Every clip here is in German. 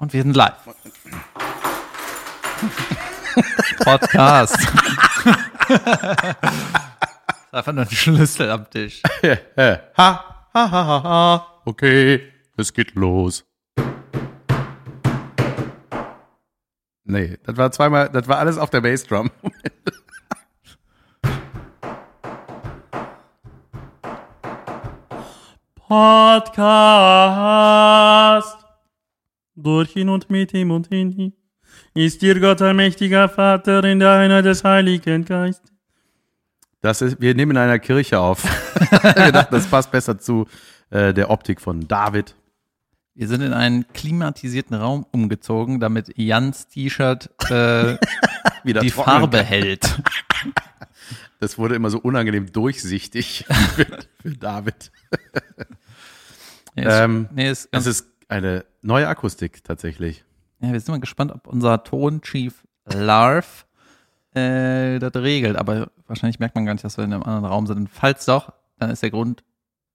Und wir sind live. Podcast. Einfach nur ein Schlüssel am Tisch. ha, ha, ha, ha, ha. Okay, es geht los. Nee, das war zweimal, das war alles auf der Bassdrum. Podcast. Durch ihn und mit ihm und in ihm ist dir Gott allmächtiger Vater in der Einheit des Heiligen Geistes. Das ist, wir nehmen in einer Kirche auf. wir dachten, das passt besser zu äh, der Optik von David. Wir sind in einen klimatisierten Raum umgezogen, damit Jans T-Shirt äh, Wieder die Farbe kann. hält. Das wurde immer so unangenehm durchsichtig für, für David. Nee, ist, Ähm, nee, ist ganz, Es ist eine neue Akustik tatsächlich. ja, wir sind mal gespannt, ob unser Tonchief Larv äh, das regelt. Aber wahrscheinlich merkt man gar nicht, dass wir in einem anderen Raum sind. Und falls doch, dann ist der Grund,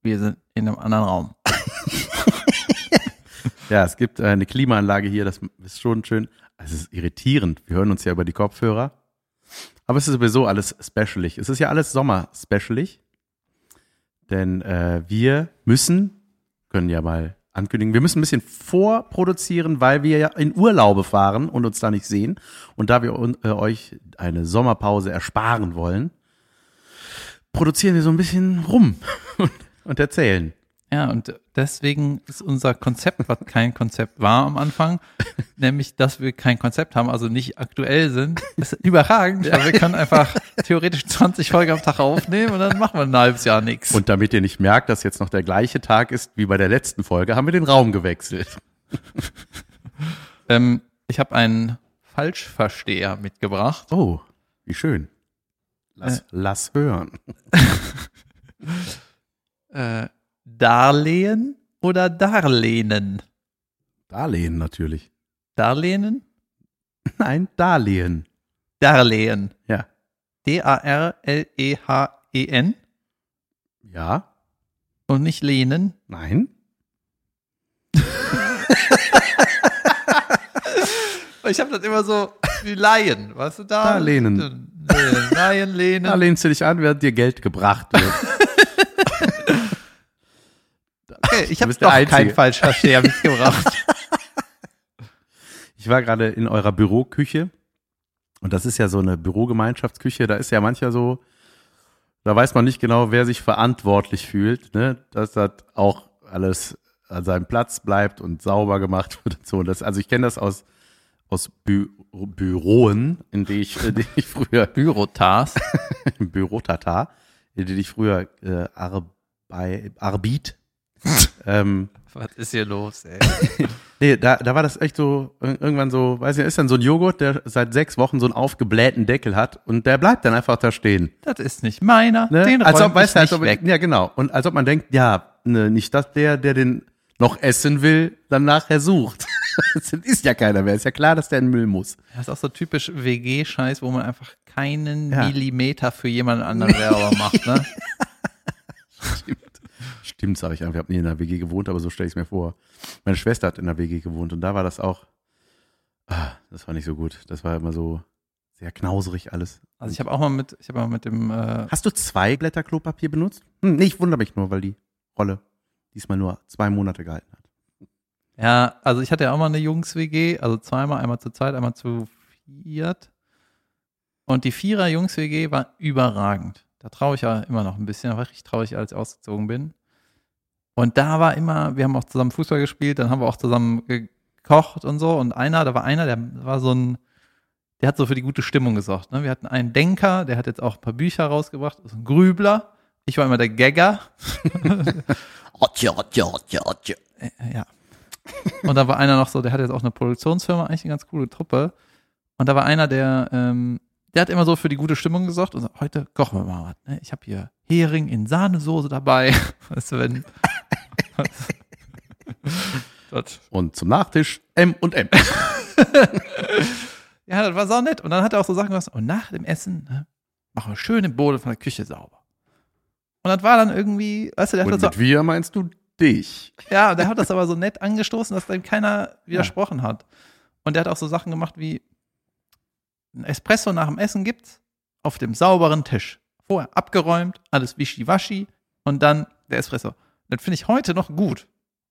wir sind in einem anderen Raum. Ja, es gibt eine Klimaanlage hier, das ist schon schön. Es ist irritierend. Wir hören uns ja über die Kopfhörer. Aber es ist sowieso alles specialig. Es ist ja alles Sommer-specialig. Denn äh, wir müssen, können ja mal ankündigen, wir müssen ein bisschen vorproduzieren, weil wir ja in Urlaube fahren und uns da nicht sehen. Und da wir äh, euch eine Sommerpause ersparen wollen, produzieren wir so ein bisschen rum und erzählen. Ja, und deswegen ist unser Konzept, was kein Konzept war am Anfang, nämlich, dass wir kein Konzept haben, also nicht aktuell sind, ist überragend, weil wir können einfach theoretisch 20 Folgen am Tag aufnehmen und dann machen wir ein halbes Jahr nichts. Und damit ihr nicht merkt, dass jetzt noch der gleiche Tag ist wie bei der letzten Folge, haben wir den Raum gewechselt. Ähm, ich habe einen Falschversteher mitgebracht. Oh, wie schön. Lass, lass hören. Äh, Darlehen oder Darlehnen? Darlehen natürlich. Darlehnen? Nein, Darlehen. Darlehen. Ja. D-A-R-L-E-H-E-N Ja. und nicht lehnen. Nein. Ich habe das immer so wie Laien, weißt du, da? Darlehnen. Lehnen, Laien, lehnen. Da lehnst du dich an, während dir Geld gebracht wird. Okay, ich habe doch keinen Falschversteher mitgebracht. Ich war gerade in eurer Büroküche. Und das ist ja so eine Bürogemeinschaftsküche. Da ist ja mancher so, da weiß man nicht genau, wer sich verantwortlich fühlt, ne? dass das auch alles an seinem Platz bleibt und sauber gemacht wird und so. Das, also ich kenne das aus, aus Bü Büroen, in die ich, in die ich früher, Bürotas. Bürotata, in die ich früher äh, Arbeit, Arbeit ähm, Was ist hier los, ey? Nee, da, da war das echt so, ir- irgendwann so, weiß nicht, ist dann so ein Joghurt, der seit sechs Wochen so einen aufgeblähten Deckel hat und der bleibt dann einfach da stehen. Das ist nicht meiner. Ne? Den als ob, weißt ich du, als nicht ob, weg. Ja, genau. Und als ob man denkt, ja, ne, nicht, dass der, der den noch essen will, dann nachher sucht. das ist ja keiner mehr. Ist ja klar, dass der in den Müll muss. Das ist auch so typisch WG-Scheiß, wo man einfach keinen Ja. Millimeter für jemand anderen selber macht, ne? Stimmt. Stimmt, sag ich einfach. Ich habe nie in einer WG gewohnt, aber so stelle ich es mir vor. Meine Schwester hat in einer WG gewohnt und da war das auch, ah, das war nicht so gut. Das war immer so sehr knauserig alles. Also ich habe auch mal mit, ich habe mal mit dem, äh, Hast du zwei Blätter Klopapier benutzt? Hm, nee, ich wundere mich nur, weil die Rolle diesmal nur zwei Monate gehalten hat. ja, also ich hatte ja auch mal eine Jungs-WG, also zweimal, einmal zu zweit, einmal zu viert. Und die Vierer-Jungs-WG war überragend. Da traue ich ja immer noch ein bisschen, war ich richtig traurig, als ich ausgezogen bin. Und da war immer, wir haben auch zusammen Fußball gespielt, dann haben wir auch zusammen gekocht und so. Und einer, da war einer, der war so ein, der hat so für die gute Stimmung gesorgt. Ne? Wir hatten einen Denker, der hat jetzt auch ein paar Bücher rausgebracht, so ein Grübler. Ich war immer der Gagger. Äh, ja. Und da war einer noch so, der hat jetzt auch eine Produktionsfirma, eigentlich eine ganz coole Truppe. Und da war einer, der, ähm, der hat immer so für die gute Stimmung gesorgt und so, heute kochen wir mal was. Ne? Ich habe hier Hering in Sahnesoße dabei. Weißt du, wenn. Und zum Nachtisch M und M. ja, das war sau nett. Und dann hat er auch so Sachen gesagt, und nach dem Essen ne, machen wir schön den Boden von der Küche sauber. Und das war dann irgendwie, weißt du, der hat Und das so mit wir meinst du dich. Ja, der hat das aber so nett angestoßen, dass dem keiner widersprochen hat. Und der hat auch so Sachen gemacht wie ein Espresso nach dem Essen gibt's auf dem sauberen Tisch. Vorher abgeräumt, alles wischiwaschi und dann der Espresso. Das finde ich heute noch gut.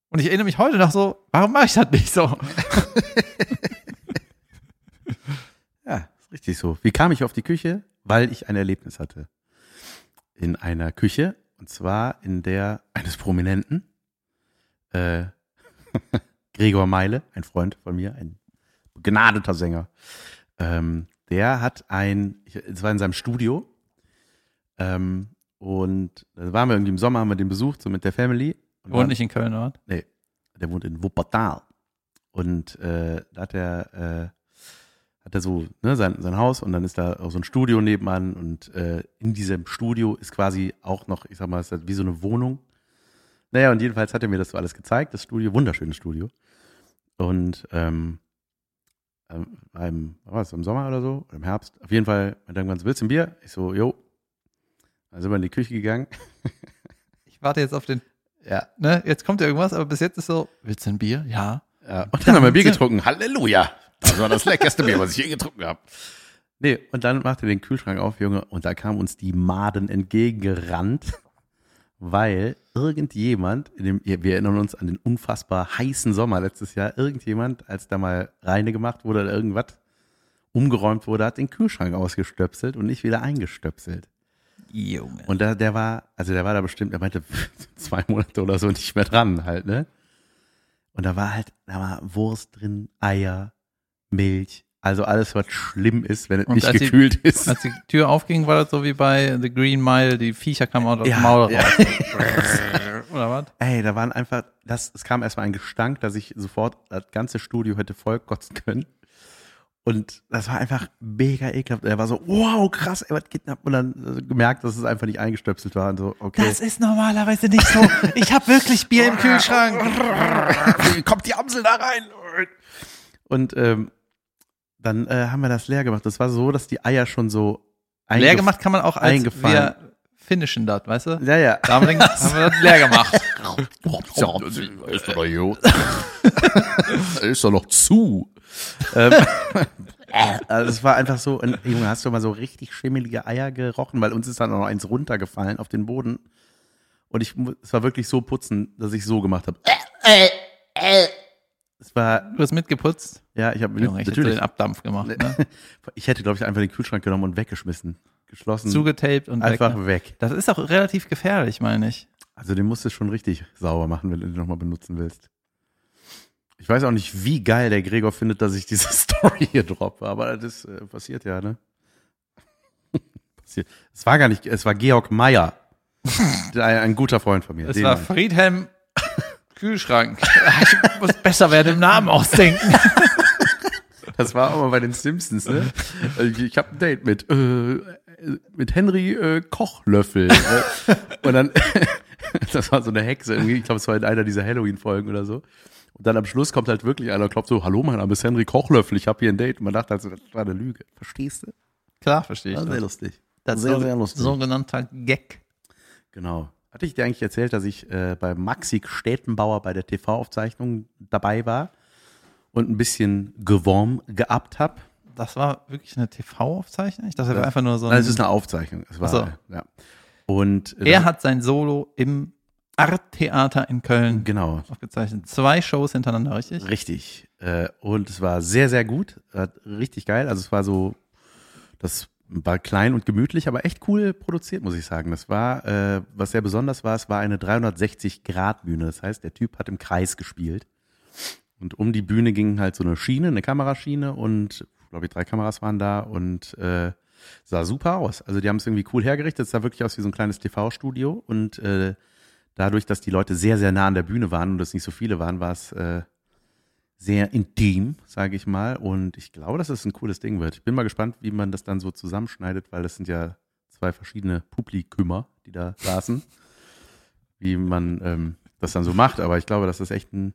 Und ich erinnere mich heute noch so, warum mache ich das nicht so? Ja, ist richtig so. Wie kam ich auf die Küche? Weil ich ein Erlebnis hatte. In einer Küche, und zwar in der eines Prominenten, äh, Gregor Meile, ein Freund von mir, ein begnadeter Sänger. Ähm, der hat ein, es war in seinem Studio, ähm, und da waren wir irgendwie im Sommer, haben wir den besucht, so mit der Family. Und Wohnt nicht in Köln, oder? Nee, der wohnt in Wuppertal. Und äh, da hat er, äh, hat er so ne, sein, sein Haus und dann ist da auch so ein Studio nebenan und äh, in diesem Studio ist quasi auch noch, ich sag mal, es ist wie so eine Wohnung. Naja, und jedenfalls hat er mir das so alles gezeigt, das Studio, wunderschönes Studio. Und ähm, ähm, im, was das, im Sommer oder so, oder im Herbst, auf jeden Fall, meinte irgendwann, willst du ein Bier? Ich so, jo. Dann sind wir in die Küche gegangen. Ich warte jetzt auf den, Ja, ne, jetzt kommt ja irgendwas, aber bis jetzt ist so, willst du ein Bier? Ja. Ja, und dann haben wir Bier getrunken. Halleluja. Das war das leckerste Bier, was ich je getrunken habe. Nee, und dann machte den Kühlschrank auf, Junge, und da kam uns die Maden entgegengerannt, weil irgendjemand, in dem, wir erinnern uns an den unfassbar heißen Sommer letztes Jahr, irgendjemand, als da mal reine gemacht wurde oder irgendwas umgeräumt wurde, hat den Kühlschrank ausgestöpselt und nicht wieder eingestöpselt. Junge. Und da, der war, also der war da bestimmt, der meinte zwei Monate oder so nicht mehr dran halt, ne? Und da war halt, da war Wurst drin, Eier, Milch, also alles, was schlimm ist, wenn es Und nicht als die- gekühlt ist. Als die Tür aufging, war das so wie bei The Green Mile, die Viecher kamen aus dem Ja, Maul ja. raus. Oder was? Ey, da waren einfach, das, es kam erstmal ein Gestank, dass ich sofort das ganze Studio hätte vollkotzen können. Und das war einfach mega ekelhaft. Er war so, wow, krass, ey, was geht ab? Und dann äh, gemerkt, dass es einfach nicht eingestöpselt war und so, okay. Das ist normalerweise nicht so. Ich habe wirklich Bier im Kühlschrank. kommt die Amsel da rein. Und ähm, dann äh, haben wir das leer gemacht. Das war so, dass die Eier schon so Leer gemacht kann man auch als eingefallen. wir finishen das, weißt du? Ja, ja. Da haben wir, das leer gemacht. ist doch noch ist doch noch zu. ähm, also es war einfach so, und, Junge, hast du mal so richtig schimmelige Eier gerochen, weil uns ist dann auch noch eins runtergefallen auf den Boden. Und ich, es war wirklich so putzen, dass ich so gemacht habe. Es war, Du hast mitgeputzt. ja, ich habe Junge, ich hätte natürlich, den Abdampf gemacht. Ne? ich hätte, glaube ich, einfach den Kühlschrank genommen und weggeschmissen. Geschlossen. Zugetaped und weg, einfach ne? weg. Das ist auch relativ gefährlich, meine ich. Also den musst du schon richtig sauber machen, wenn du den nochmal benutzen willst. Ich weiß auch nicht, wie geil der Gregor findet, dass ich diese Story hier droppe, aber das äh, passiert ja, ne? passiert. Es war gar nicht, es war Georg Meyer. ein, ein guter Freund von mir. Es war Friedhelm Kühlschrank. Ich muss besser werden im Namen ausdenken. das war auch mal bei den Simpsons, ne? Ich, ich habe ein Date mit, äh, mit Henry äh, Kochlöffel. äh, und dann, das war so eine Hexe irgendwie, ich glaube, es war in einer dieser Halloween-Folgen oder so. Und dann am Schluss kommt halt wirklich einer und klopft so, hallo, mein Name ist Henry Kochlöffel, ich habe hier ein Date. Und man dachte halt so, das war eine Lüge. Verstehst du? Klar, verstehe ich. Ja, sehr das. lustig. Das ist sehr, so, sehr lustig. sogenannter Gag. Genau. Hatte ich dir eigentlich erzählt, dass ich äh, bei Maxi Städtenbauer bei der TV-Aufzeichnung dabei war und ein bisschen Gewurm geabt habe? Das war wirklich eine TV-Aufzeichnung? Ich dachte, das war einfach nur so ein. Nein, es ist eine Aufzeichnung. Es war, so. ja. Und äh, er hat sein Solo im Art-Theater in Köln genau aufgezeichnet. Zwei Shows hintereinander, richtig? richtig. Äh, und es war sehr, sehr gut. Richtig geil. Also es war so, das war klein und gemütlich, aber echt cool produziert, muss ich sagen. Das war, äh, was sehr besonders war, es war eine 360-Grad-Bühne. Das heißt, der Typ hat im Kreis gespielt. Und um die Bühne ging halt so eine Schiene, eine Kameraschiene und, glaube ich, drei Kameras waren da und äh, sah super aus. Also die haben es irgendwie cool hergerichtet. Es sah wirklich aus wie so ein kleines TV-Studio und äh, dadurch, dass die Leute sehr, sehr nah an der Bühne waren und es nicht so viele waren, war es äh, sehr intim, sage ich mal. Und ich glaube, dass es ein cooles Ding wird. Ich bin mal gespannt, wie man das dann so zusammenschneidet, weil das sind ja zwei verschiedene Publikümer, die da saßen, wie man ähm, das dann so macht. Aber ich glaube, dass das echt ein,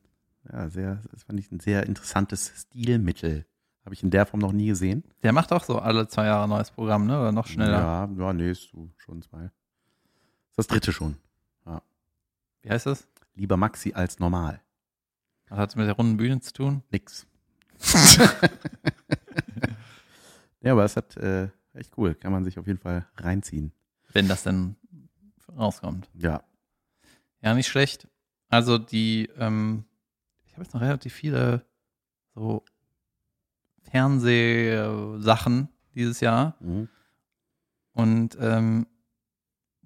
ja, sehr, das fand ich ein sehr interessantes Stilmittel. Habe ich in der Form noch nie gesehen. Der macht auch so alle zwei Jahre ein neues Programm, ne? Oder noch schneller. Ja, ja nee, ist so schon zwei. Das ist das dritte schon. Wie heißt das? lieber Maxi als normal. Was hat es mit der runden Bühne zu tun? Nix. ja, aber es hat äh, echt cool. Kann man sich auf jeden Fall reinziehen. Wenn das denn rauskommt. Ja. Ja, nicht schlecht. Also die, ähm, ich habe jetzt noch relativ viele so Fernsehsachen dieses Jahr. Mhm. Und ähm,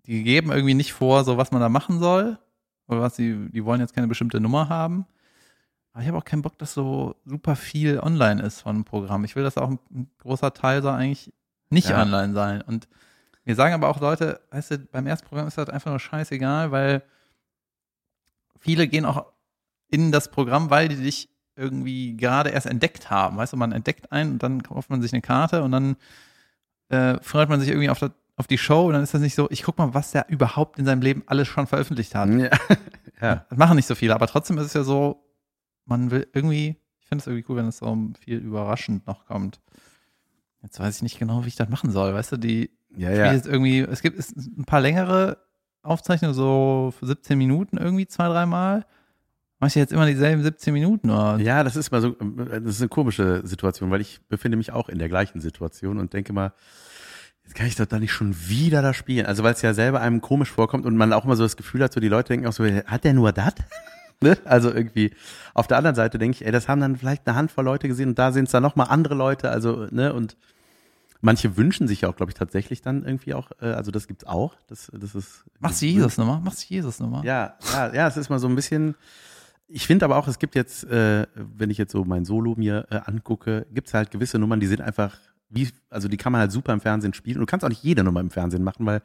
die geben irgendwie nicht vor, so was man da machen soll. Oder was sie, die wollen jetzt keine bestimmte Nummer haben. Aber ich habe auch keinen Bock, dass so super viel online ist von einem Programm. Ich will, dass auch ein, ein großer Teil soll eigentlich nicht Ja. online sein. Und wir sagen aber auch Leute, weißt du, beim ersten Programm ist das einfach nur scheißegal, weil viele gehen auch in das Programm, weil die dich irgendwie gerade erst entdeckt haben. Weißt du, man entdeckt einen und dann kauft man sich eine Karte und dann äh, freut man sich irgendwie auf, das, auf die Show und dann ist das nicht so, ich guck mal, was der überhaupt in seinem Leben alles schon veröffentlicht hat. Ja. ja. Das machen nicht so viele, aber trotzdem ist es ja so, man will irgendwie, ich finde es irgendwie cool, wenn es so viel überraschend noch kommt. Jetzt weiß ich nicht genau, wie ich das machen soll. Weißt du, die Ja, ja. jetzt irgendwie, es gibt es ein paar längere Aufzeichnungen, so für 17 Minuten irgendwie zwei, dreimal. Mach ich jetzt immer dieselben 17 Minuten oder? Ja, das ist mal so, das ist eine komische Situation, weil ich befinde mich auch in der gleichen Situation und denke mal, jetzt kann ich doch da nicht schon wieder da spielen. Also weil es ja selber einem komisch vorkommt und man auch immer so das Gefühl hat, so die Leute denken auch so, hat der nur das? ne? Also irgendwie. Auf der anderen Seite denke ich, ey, das haben dann vielleicht eine Handvoll Leute gesehen und da sind es dann nochmal andere Leute, also, ne, und manche wünschen sich auch, glaube ich, tatsächlich dann irgendwie auch, äh, also das gibt's auch. Das, das ist. Machst du Jesus nochmal? Machst du Jesus nochmal? Ja, ja, ja, es ist mal so ein bisschen. Ich finde aber auch, es gibt jetzt, äh, wenn ich jetzt so mein Solo mir äh, angucke, gibt es halt gewisse Nummern, die sind einfach, wie, also die kann man halt super im Fernsehen spielen. Und du kannst auch nicht jede Nummer im Fernsehen machen, weil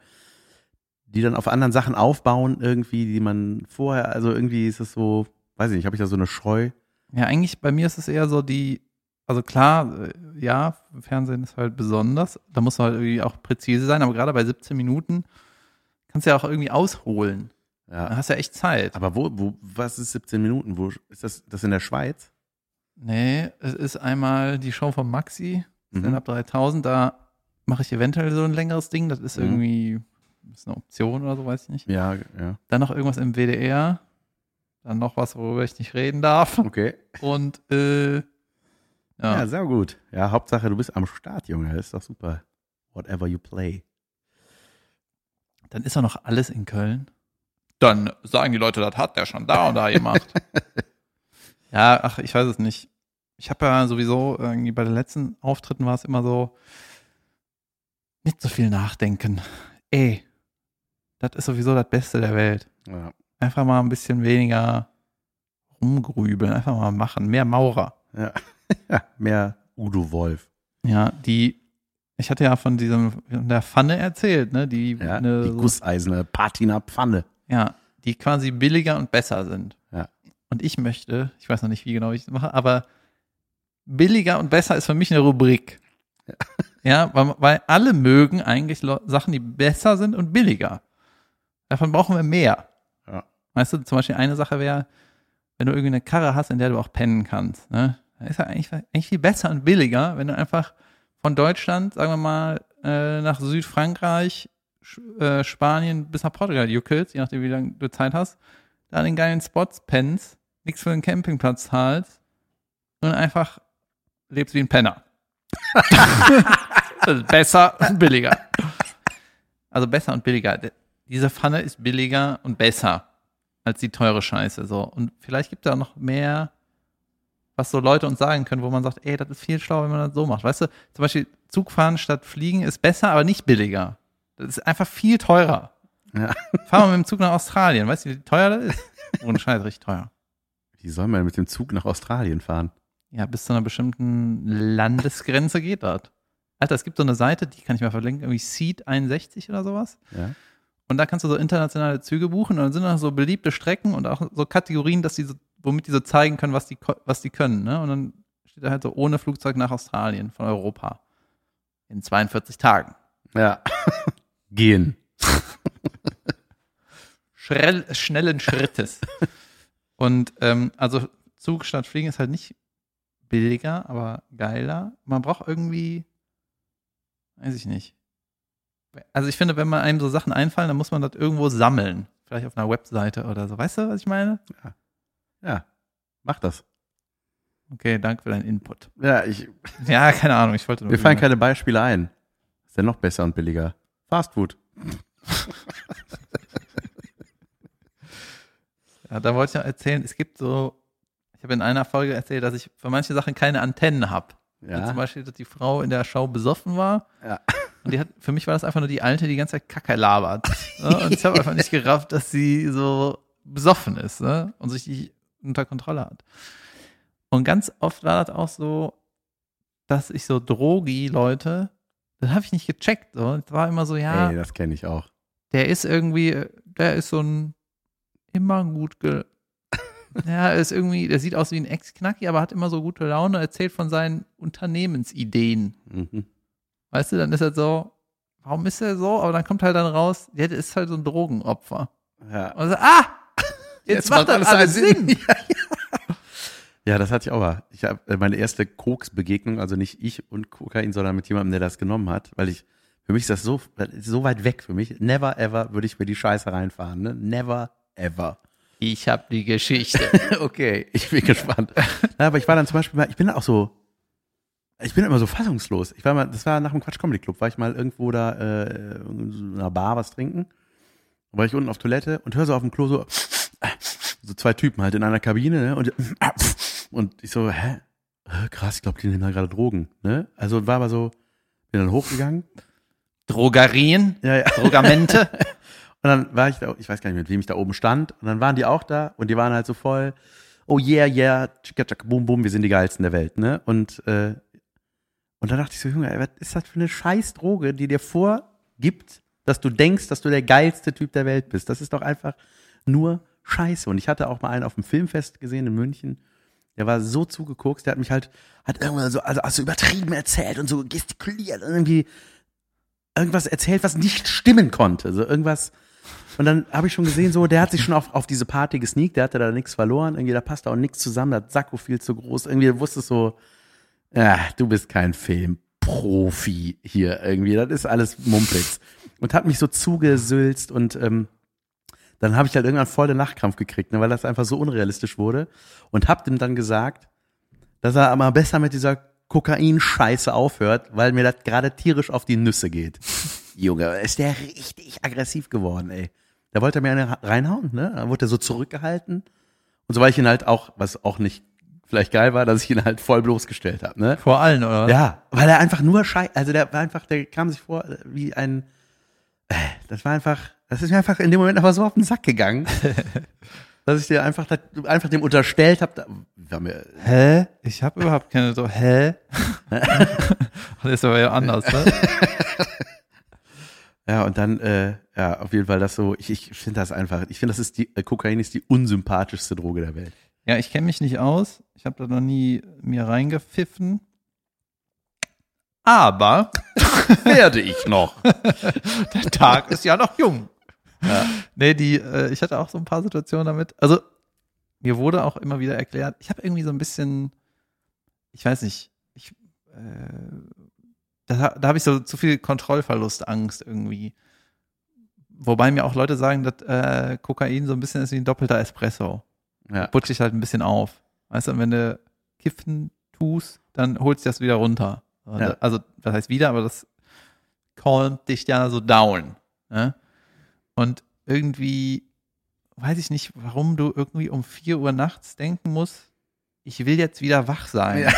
die dann auf anderen Sachen aufbauen, irgendwie, die man vorher, also irgendwie ist es so, weiß ich nicht, habe ich da so eine Scheu. Ja, eigentlich bei mir ist es eher so die, also klar, äh, ja, Fernsehen ist halt besonders, da muss man halt irgendwie auch präzise sein, aber gerade bei 17 Minuten kannst du ja auch irgendwie ausholen. Ja. hast du ja echt Zeit. Aber wo, wo, was ist 17 Minuten? Wo ist das, das in der Schweiz? Nee, es ist einmal die Show von Maxi, Mhm. Stand-Up 3000, da mache ich eventuell so ein längeres Ding, das ist Mhm. irgendwie, ist eine Option oder so, weiß ich nicht. Ja, ja. Dann noch irgendwas im WDR, dann noch was, worüber ich nicht reden darf Okay. und äh, Ja. ja, sehr gut. Ja, Hauptsache, du bist am Start, Junge. Das ist doch super. Whatever you play. dann ist auch noch alles in Köln. Dann sagen die Leute, das hat der schon da und da gemacht. ja, ach, ich weiß es nicht. Ich habe ja sowieso irgendwie bei den letzten Auftritten war es immer so, nicht so viel nachdenken. Ey, das ist sowieso das Beste der Welt. Ja. Einfach mal ein bisschen weniger rumgrübeln, einfach mal machen. Mehr Maurer. Ja. ja, mehr Udo Wolf. Ja, die, ich hatte ja von diesem, von der Pfanne erzählt, ne? Die, Ja, eine, die so- gusseiserne Patina Pfanne. Ja, die quasi billiger und besser sind. Ja. Und ich möchte, ich weiß noch nicht, wie genau ich das mache, aber billiger und besser ist für mich eine Rubrik. Ja, weil, weil alle mögen eigentlich Sachen, die besser sind und billiger. Davon brauchen wir mehr. Ja. Weißt du, zum Beispiel eine Sache wäre, wenn du irgendwie eine Karre hast, in der du auch pennen kannst, ne? Dann ist ja eigentlich, eigentlich viel besser und billiger, wenn du einfach von Deutschland, sagen wir mal, äh, nach Südfrankreich, äh, Spanien bis nach Portugal juckelst, je nachdem, wie lange du Zeit hast, da an den geilen Spots pennst, nichts für den Campingplatz zahlst und einfach lebst wie ein Penner. das ist besser und billiger. Also besser und billiger. Diese Pfanne ist billiger und besser als die teure Scheiße. So. Und vielleicht gibt es da noch mehr, was so Leute uns sagen können, wo man sagt, ey, das ist viel schlauer, wenn man das so macht. Weißt du, zum Beispiel Zugfahren statt Fliegen ist besser, aber nicht billiger. Das ist einfach viel teurer. Ja. Fahr mal mit dem Zug nach Australien. Weißt du, wie teuer das ist? Ohne Scheiß, richtig teuer. Wie soll man mit dem Zug nach Australien fahren? Ja, bis zu einer bestimmten Landesgrenze geht das. Alter, es gibt so eine Seite, die kann ich mal verlinken, irgendwie Seat 61 oder sowas. Ja. Und da kannst du so internationale Züge buchen und dann sind da so beliebte Strecken und auch so Kategorien, dass die so, womit die so zeigen können, was die, was die können. Ne? Und dann steht da halt so ohne Flugzeug nach Australien von Europa. In 42 Tagen. Ja. Gehen. Schrell, schnellen Schrittes. und ähm, also Zug statt Fliegen ist halt nicht billiger, aber geiler. Man braucht irgendwie, weiß ich nicht. Also ich finde, wenn man einem so Sachen einfallen, dann muss man das irgendwo sammeln. vielleicht auf einer Webseite oder so. Weißt du, was ich meine? Ja, mach das. Okay, danke für deinen Input. Ja, ich, Ja, keine Ahnung, ich wollte nur. mir fallen keine Beispiele ein. Ist denn noch besser und billiger? Fast Food. Ja, da wollte ich noch erzählen, es gibt so, ich habe in einer Folge erzählt, dass ich für manche Sachen keine Antennen habe. Ja. Zum Beispiel, dass die Frau in der Show besoffen war. Ja. Und die hat, für mich war das einfach nur die Alte, die die ganze Zeit Kacke labert. ne? Und ich habe einfach nicht gerafft, dass sie so besoffen ist ne? und sich nicht unter Kontrolle hat. Und ganz oft war das auch so, dass ich so Drogi-Leute, das habe ich nicht gecheckt. So. Es war immer so, ja, Ey, das kenne ich auch. der ist irgendwie, der ist so ein immer gut ge ja, er ist irgendwie, der sieht aus wie ein Ex-Knacki, aber hat immer so gute Laune, erzählt von seinen Unternehmensideen. Mhm. Weißt du, dann ist er so, warum ist er so? Aber dann kommt halt dann raus, der ist halt so ein Drogenopfer. Ja. Und so, ah! Jetzt, macht das alles Sinn. Ja, das hatte ich auch mal. Ich habe meine erste Koks-Begegnung, also nicht ich und Kokain, sondern mit jemandem, der das genommen hat, weil ich, für mich ist das so, so weit weg für mich. Never ever würde ich mir die Scheiße reinfahren, ne? Never ever. Ich habe die Geschichte. okay, ich bin gespannt. Na, aber ich war dann zum Beispiel mal, ich bin auch so, ich bin immer so fassungslos. Ich war mal, das war nach dem Quatsch Comedy Club, war ich mal irgendwo da äh, in so einer Bar was trinken. War ich unten auf Toilette und höre so auf dem Klo so, so zwei Typen halt in einer Kabine, ne? Und, und ich so, hä? Äh, Krass, ich glaube, die nehmen da gerade Drogen, ne? Also war aber so, bin dann hochgegangen. Drogerien, Ja, ja. Drogamente. Und dann war ich da, ich weiß gar nicht, mit wem ich da oben stand. Und dann waren die auch da und die waren halt so voll, oh yeah, yeah, tschicka, tschakka, boom, boom, wir sind die geilsten der Welt, ne? Und, äh, und dann dachte ich so, Junge, ey, was ist das für eine scheiß Droge, die dir vorgibt, dass du denkst, dass du der geilste Typ der Welt bist. Das ist doch einfach nur Scheiße. Und ich hatte auch mal einen auf dem Filmfest gesehen in München. Der war so zugeguckt, der hat mich halt, hat irgendwann so, also, also übertrieben erzählt und so gestikuliert und irgendwie irgendwas erzählt, was nicht stimmen konnte. So irgendwas. Und dann habe ich schon gesehen, so, der hat sich schon auf, auf diese Party gesneakt, der hatte da nichts verloren, irgendwie, da passt auch nichts zusammen, da Sakko viel zu groß, irgendwie wusste so, ja, du bist kein Filmprofi hier irgendwie, das ist alles Mumpitz. Und hat mich so zugesülzt und ähm, dann habe ich halt irgendwann voll den Nachkrampf gekriegt, ne, weil das einfach so unrealistisch wurde. Und hab dem dann gesagt, dass er aber besser mit dieser Kokain-Scheiße aufhört, weil mir das gerade tierisch auf die Nüsse geht. Junge, ist der richtig aggressiv geworden, ey. Da wollte er mir eine reinhauen, ne? Da wurde er so zurückgehalten. Und so war ich ihn halt auch, was auch nicht vielleicht geil war, dass ich ihn halt voll bloßgestellt habe, ne? Vor allen, oder? Ja, weil er einfach nur schei, also der war einfach, der kam sich vor wie ein, äh, das war einfach, das ist mir einfach in dem Moment aber so auf den Sack gegangen, dass ich dir einfach, einfach dem unterstellt habe, war mir, Hä? Ich habe überhaupt keine so, hä? das ist aber ja anders, ne? ja, und dann, äh, ja, auf jeden Fall das so, ich, ich finde das einfach, ich finde, das ist die, äh, Kokain ist die unsympathischste Droge der Welt. Ja, ich kenne mich nicht aus. Ich habe da noch nie mir reingepfiffen. Aber Werde ich noch. der Tag ist ja noch jung. Ja. Nee, die, äh, ich hatte auch so ein paar Situationen damit. Also, mir wurde auch immer wieder erklärt, ich habe irgendwie so ein bisschen, ich weiß nicht, ich, äh, da, da habe ich so zu viel Kontrollverlustangst irgendwie. Wobei mir auch Leute sagen, dass äh, Kokain so ein bisschen ist wie ein doppelter Espresso. Ja. Putzt dich halt ein bisschen auf. Weißt du, und wenn du kiffen tust, dann holst du das wieder runter. Ja. Also, das heißt wieder, aber das calmt dich ja so down. Ne? Und irgendwie weiß ich nicht, warum du irgendwie um 4 Uhr nachts denken musst, ich will jetzt wieder wach sein. Ja.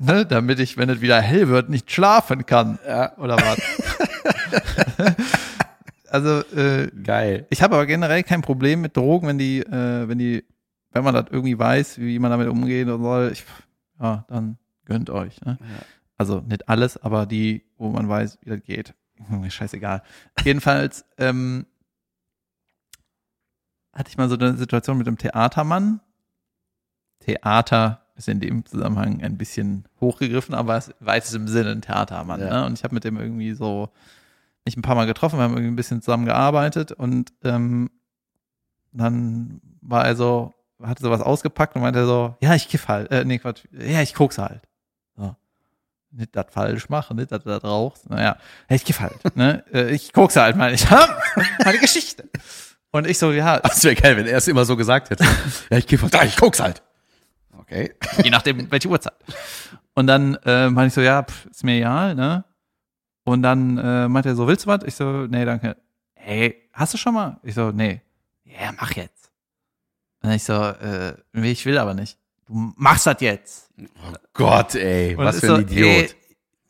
ne? Damit ich, wenn es wieder hell wird, nicht schlafen kann. Ja. Oder was? also, äh, Geil. ich habe aber generell kein Problem mit Drogen, wenn die, äh, wenn die, wenn man das irgendwie weiß, wie man damit umgehen soll, ich, ja, dann gönnt euch. Ne? Ja. Also nicht alles, aber die, wo man weiß, wie das geht. Mir Scheißegal. Jedenfalls ähm, hatte ich mal so eine Situation mit dem Theatermann. Theater ist in dem Zusammenhang ein bisschen hochgegriffen, aber es weiß es im Sinne ein Theatermann. Ja. Ne? Und ich habe mit dem irgendwie so mich ein paar Mal getroffen, wir haben irgendwie ein bisschen zusammen gearbeitet und ähm, dann war er so, hatte sowas ausgepackt und meinte so, ja, ich kiff halt, äh, nee, Quatsch, ja, ich kokse halt. Nicht das falsch machen, nicht, dass du das rauchst. Naja, ich kiff halt, ne? Äh, Ich guck's halt mal, ich hab meine Geschichte. Und ich so, ja, Das wäre geil, wenn er es immer so gesagt hätte. ja, ich geh von da, ich guck's halt. Okay. je nachdem, welche Uhrzeit. Und dann äh, meinte ich so, ja, pff, ist mir egal, ne? Und dann äh, meinte er so, willst du was? Ich so, nee, danke. Hey, hast du schon mal? Ich so, nee. Ja, mach jetzt. Und ich so, äh, ich will aber nicht. Du machst das jetzt. Oh Gott, ey, Und was ist für ein so, Idiot. Ey,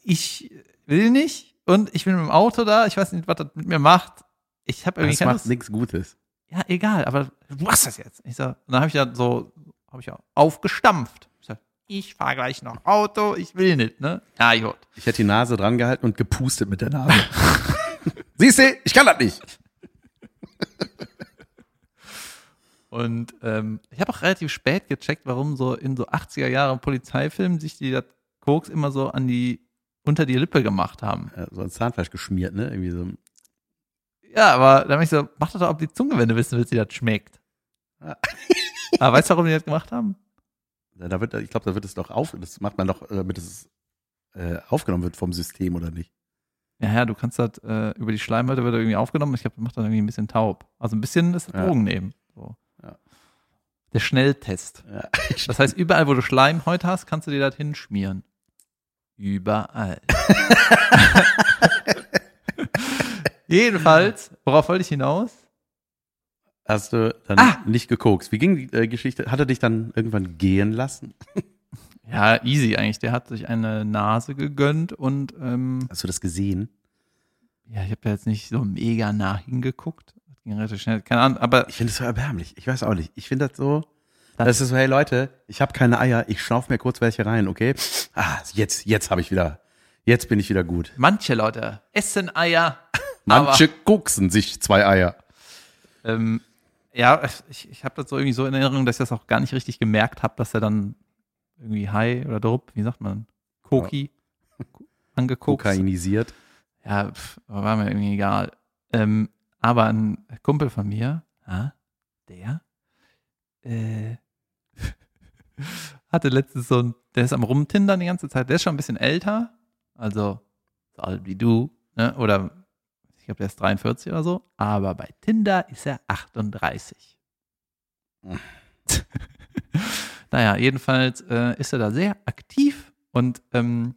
ich will nicht und ich bin mit dem Auto da. Ich weiß nicht, was das mit mir macht. Ich habe irgendwie das macht nichts Gutes. Ja, egal, aber du machst das jetzt. Ich so, und dann habe ich ja so, habe ich ja aufgestampft. Ich so, ich fahre gleich noch Auto, ich will nicht, ne? Ja, gut. Ich hätte die Nase dran gehalten und gepustet mit der Nase. Siehst du, ich kann das nicht. Und ähm, ich habe auch relativ spät gecheckt, warum so in so 80er Jahre Polizeifilmen sich die das Koks immer so an die unter die Lippe gemacht haben. Ja, so ein Zahnfleisch geschmiert, ne? Irgendwie so. Ja, aber da habe ich so, mach doch doch auf die Zunge, wenn du wissen willst, wie das schmeckt. Ja. aber weißt du, warum die das gemacht haben? Da wird, ich glaube, da wird es doch auf, das macht man doch, äh, damit es äh, aufgenommen wird vom System oder nicht. Ja, ja, du kannst das äh, über die Schleimhäute wird irgendwie aufgenommen. Ich glaube, das macht dann irgendwie ein bisschen taub. Also ein bisschen ist das Ja. Drogen nehmen. So. Der Schnelltest. Ja. Das heißt, überall, wo du Schleimhäute hast, kannst du dir das hinschmieren. Überall. Jedenfalls, worauf wollte ich hinaus? Hast du dann Ah! nicht gekokst? Wie ging die äh, Geschichte? Hat er dich dann irgendwann gehen lassen? Ja, easy eigentlich. Der hat sich eine Nase gegönnt und ähm, Hast du das gesehen? ja, ich habe da jetzt nicht so mega nah hingeguckt. Ging relativ schnell. Keine Ahnung, aber Ich finde es so erbärmlich. Ich weiß auch nicht. Ich finde das so. Das- Das ist so, hey Leute, ich habe keine Eier, ich schnauf mir kurz welche rein, okay? Ah, jetzt, jetzt habe ich wieder, jetzt bin ich wieder gut. manche Leute essen Eier. Manche koksen sich zwei Eier. Ähm, ja, ich, ich habe das so irgendwie so in Erinnerung, dass ich das auch gar nicht richtig gemerkt habe, dass er dann irgendwie High oder Drupp, wie sagt man, Koki angeguckt. Kokainisiert. Ja, pf, war mir irgendwie egal. Ähm, aber ein Kumpel von mir, ja, der, äh, hatte letztens so ein, der ist am Rumtindern die ganze Zeit, der ist schon ein bisschen älter, also so alt wie du, ne? oder ich glaube, der ist 43 oder so, aber bei Tinder ist er 38. Hm. naja, jedenfalls äh, ist er da sehr aktiv und ähm,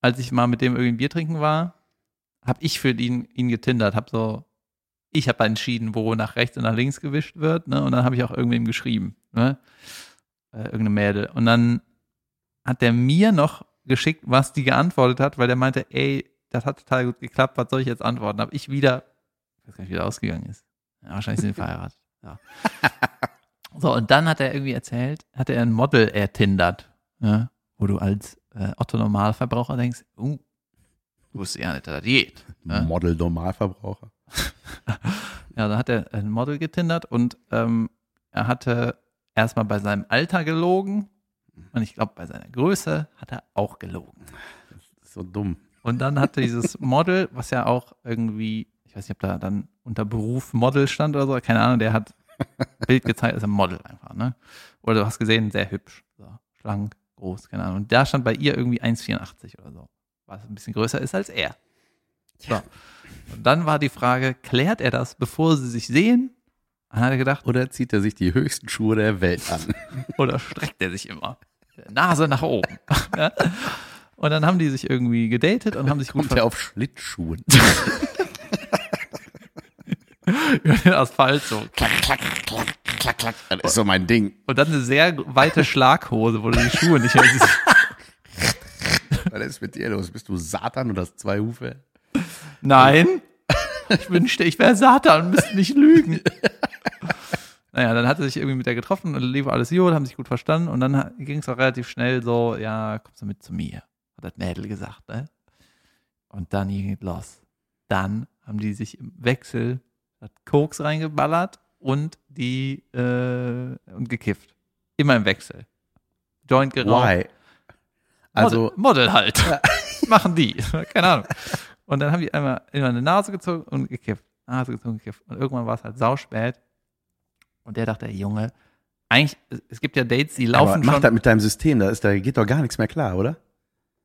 als ich mal mit dem irgendwie ein Bier trinken war, habe ich für ihn, ihn getindert, habe so, ich habe entschieden, wo nach rechts und nach links gewischt wird, ne? Und dann habe ich auch irgendwem geschrieben, ne? Äh, irgendeine Mädel. Und dann hat der mir noch geschickt, was die geantwortet hat, weil der meinte, ey, das hat total gut geklappt, was soll ich jetzt antworten? Habe ich wieder, ich weiß gar nicht, wie der ausgegangen ist. Ja, wahrscheinlich sind die verheiratet. Ja. So, und dann hat er irgendwie erzählt, hat er ein Model ertindert, ja, wo du als äh, Otto-Normalverbraucher denkst, uh, wusste ja nicht, dass das geht. Ja. Model Normalverbraucher. Ja, da hat er ein Model getindert und ähm, er hatte erstmal bei seinem Alter gelogen und ich glaube, bei seiner Größe hat er auch gelogen. Das ist so dumm. Und dann hatte dieses Model, was ja auch irgendwie, ich weiß nicht, ob da dann unter Beruf Model stand oder so, keine Ahnung, der hat Bild gezeigt, ist ein Model einfach, ne? Oder du hast gesehen, sehr hübsch, so, schlank, groß, keine Ahnung. Und da stand bei ihr irgendwie 1,84 oder so, was ein bisschen größer ist als er. So. Und dann war die Frage, klärt er das, bevor sie sich sehen? Dann hat er gedacht, Oder zieht er sich die höchsten Schuhe der Welt an? oder streckt er sich immer? Nase nach oben. ja? Und dann haben die sich irgendwie gedatet und haben sich gut Kommt er auf Schlittschuhen? über den Asphalt so. Das ist so mein Ding. Und dann eine sehr weite Schlaghose, wo du die Schuhe nicht mehr siehst. Was ist mit dir los? Bist du Satan und hast zwei Hufe? Nein, ich wünschte, ich wäre Satan und müsste nicht lügen. Naja, dann hat er sich irgendwie mit der getroffen und lief alles gut, haben sich gut verstanden und dann ging es auch relativ schnell so, ja, kommst du mit zu mir, hat das Mädel gesagt, ne? Und dann ging es los. Dann haben die sich im Wechsel das Koks reingeballert und die, äh, und gekifft. Immer im Wechsel. Joint geraucht. Why? Also, Model, Model halt. Machen die. Keine Ahnung. Und dann haben die einmal immer eine Nase gezogen und gekifft. Nase gezogen und gekifft. Und irgendwann war es halt sauspät. Und der dachte, Junge, eigentlich, es- gibt ja Dates, die aber laufen mach schon. das mit deinem System, da ist, da geht doch gar nichts mehr klar, oder?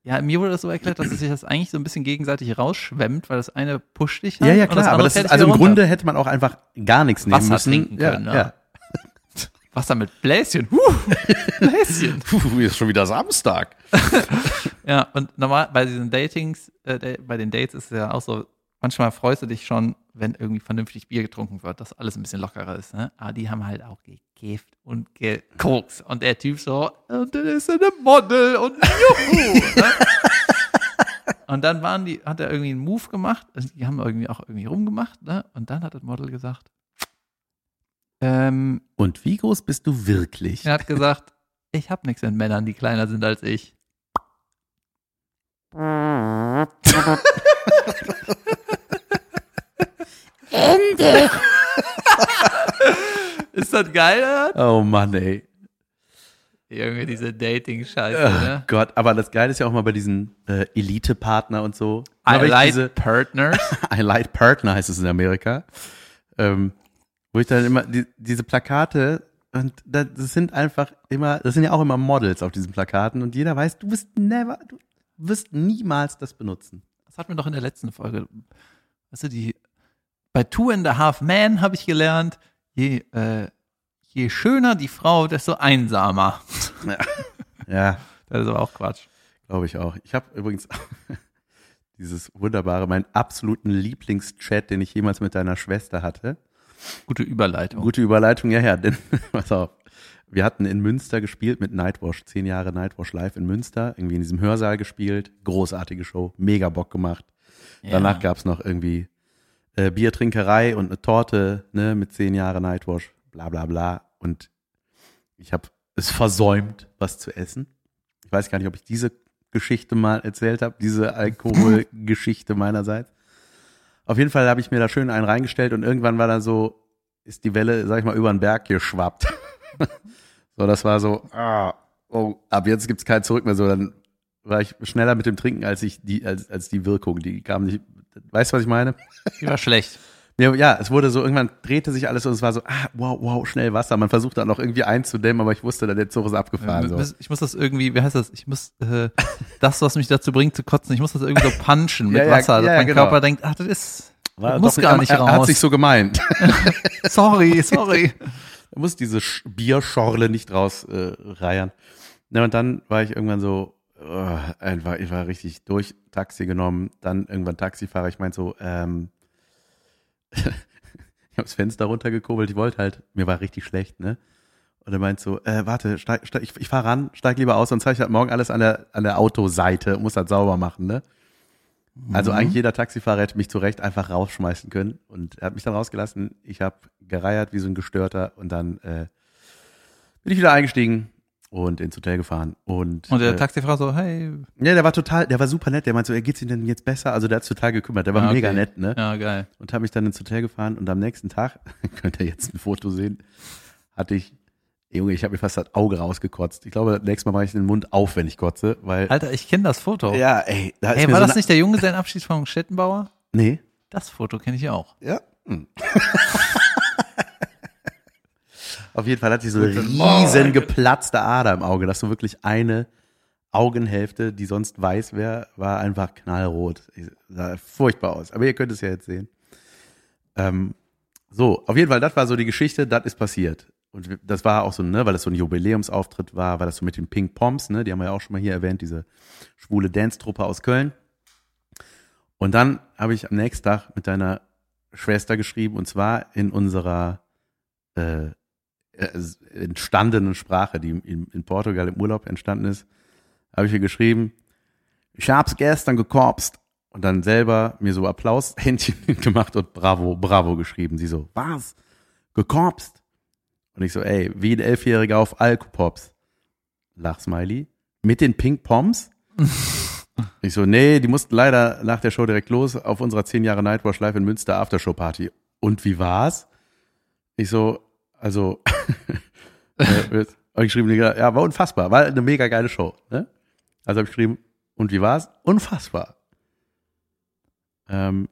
Ja, mir wurde das so erklärt, dass es sich das eigentlich so ein bisschen gegenseitig rausschwemmt, weil das eine pusht dich Ja, halt ja, und klar, aber ist, also im runter. Grunde hätte man auch einfach gar nichts nehmen Wasser müssen. trinken können, ja, ja. Ja. Wasser mit Bläschen. Huh, Bläschen. Puh, ist schon wieder Samstag. Ja, und normal bei diesen Datings, äh, bei den Dates ist es ja auch so, manchmal freust du dich schon, wenn irgendwie vernünftig Bier getrunken wird, dass alles ein bisschen lockerer ist. Ne? Aber die haben halt auch gekifft und gekokst. Und der Typ so, und dann ist er eine Model und juhu. ne? Und dann waren die, hat er irgendwie einen Move gemacht, also die haben irgendwie auch irgendwie rumgemacht, ne? Und dann hat das Model gesagt, ähm, Und wie groß bist du wirklich? er hat gesagt, ich habe nichts mit Männern, die kleiner sind als ich. Ende. Ist das geil, oder? Oh Mann, ey. Junge, diese Dating-Scheiße, Oh ne? Gott, aber das Geile ist ja auch mal bei diesen äh, Elite-Partner und so. I like diese, partners. I like Partner heißt es in Amerika. Ähm, wo ich dann immer die, diese Plakate und da- das sind einfach immer, das sind ja auch immer Models auf diesen Plakaten und jeder weiß, du wirst never, du wirst niemals das benutzen. Das hatten wir doch in der letzten Folge. Weißt du, die, bei Two and a Half Men habe ich gelernt, je, äh, je schöner die Frau, desto einsamer. Ja, Das ist aber auch Quatsch. glaube ich auch. Ich habe übrigens dieses wunderbare, meinen absoluten Lieblingschat, den ich jemals mit deiner Schwester hatte. Gute Überleitung. Gute Überleitung, ja, ja, denn, pass auf. Wir hatten in Münster gespielt mit Nightwash, zehn Jahre Nightwash live in Münster, irgendwie in diesem Hörsaal gespielt, großartige Show, mega Bock gemacht. Danach gab's noch irgendwie äh, Biertrinkerei und eine Torte, ne, mit zehn Jahre Nightwash, bla bla bla. Und ich habe es versäumt, was zu essen. Ich weiß gar nicht, ob ich diese Geschichte mal erzählt habe, diese Alkoholgeschichte meinerseits. Auf jeden Fall habe ich mir da schön einen reingestellt und irgendwann war da so, ist die Welle, sag ich mal, über den Berg geschwappt. so, das war so, ah, oh, ab jetzt gibt's kein Zurück mehr. So, dann war ich schneller mit dem Trinken als ich die, als, als die Wirkung. Die kam nicht. Weißt du, was ich meine? Die war schlecht. Ja, ja, es wurde so, irgendwann drehte sich alles und es war so, ah, wow, wow, schnell Wasser. Man versucht dann noch irgendwie einzudämmen, aber ich wusste, dann der Zug ist abgefahren. So. Ich muss das irgendwie, wie heißt das? Ich muss äh, das, was mich dazu bringt zu kotzen, ich muss das irgendwie so punchen mit Ja, ja, Wasser, dass ja, mein genau. Körper denkt, ach, das ist, War muss doch- gar er- nicht er, Er hat raus. sich so gemeint. sorry, sorry. Da muss diese Sch- Bierschorle nicht rausreiern. Äh. Na, und dann war ich irgendwann so, oh, einfach, ich war richtig durch, Taxi genommen, dann irgendwann Taxifahrer. Ich meinte so, ähm, ich habe das Fenster runtergekurbelt, ich wollte halt, mir war richtig schlecht, ne? Und er meint so, äh, warte, steig, steig, ich, ich fahr ran, steig lieber aus, sonst habe ich halt morgen alles an der, an der Autoseite, muss halt sauber machen, ne? Also eigentlich jeder Taxifahrer hätte mich zu Recht einfach rausschmeißen können. Und er hat mich dann rausgelassen. Ich habe gereiert wie so ein Gestörter und dann äh, bin ich wieder eingestiegen und ins Hotel gefahren. Und, Und der äh, Taxifahrer so, hey, ja, der war total, der war super nett. Der meinte so, er geht's Ihnen denn jetzt besser? Also der hat sich total gekümmert. Der war Ah, okay. mega nett, ne? ja, geil. Und habe mich dann ins Hotel gefahren und am nächsten Tag, könnt ihr jetzt ein Foto sehen, hatte ich, Junge, ich habe mir fast das Auge rausgekotzt. Ich glaube, nächstes Mal mache ich den Mund auf, wenn ich kotze, weil Alter, ich kenne das Foto. ja, ey, da Hey, war so das nicht der Junggesellenabschied von Stettenbauer? Nee. Das Foto kenne ich auch. Ja. Hm. Auf jeden Fall hatte ich so eine riesen geplatzte Ader im Auge, dass so wirklich eine Augenhälfte, die sonst weiß wäre, war einfach knallrot. Ich- Sah furchtbar aus. Aber ihr könnt es ja jetzt sehen. Ähm, so, auf jeden Fall, das war so die Geschichte, das ist passiert. Und das war auch so, ne, weil das so ein Jubiläumsauftritt war, war das so mit den Pink Poms, ne, die haben wir ja auch schon mal hier erwähnt, diese schwule Dance-Truppe aus Köln. Und dann habe ich am nächsten Tag mit deiner Schwester geschrieben, und zwar in unserer äh, entstandenen Sprache, die in, in Portugal im Urlaub entstanden ist, habe ich ihr geschrieben, ich hab's gestern gekorpst. Und dann selber mir so Applaushändchen gemacht und Bravo, Bravo geschrieben. Sie so, was? Gekorpst? Und ich so, ey, wie ein Elfjähriger auf Alkopops. Lachsmiley. Mit den Pink Poms? ich so, nee, die mussten leider nach der Show direkt los auf unserer 10 Jahre Nightwash Live in Münster Aftershow-Party. Und wie war's? Ich so, also, äh, hab ich geschrieben, ja, war unfassbar, war eine mega geile Show. Ne? Also habe ich geschrieben, und wie war's? Unfassbar. Ähm,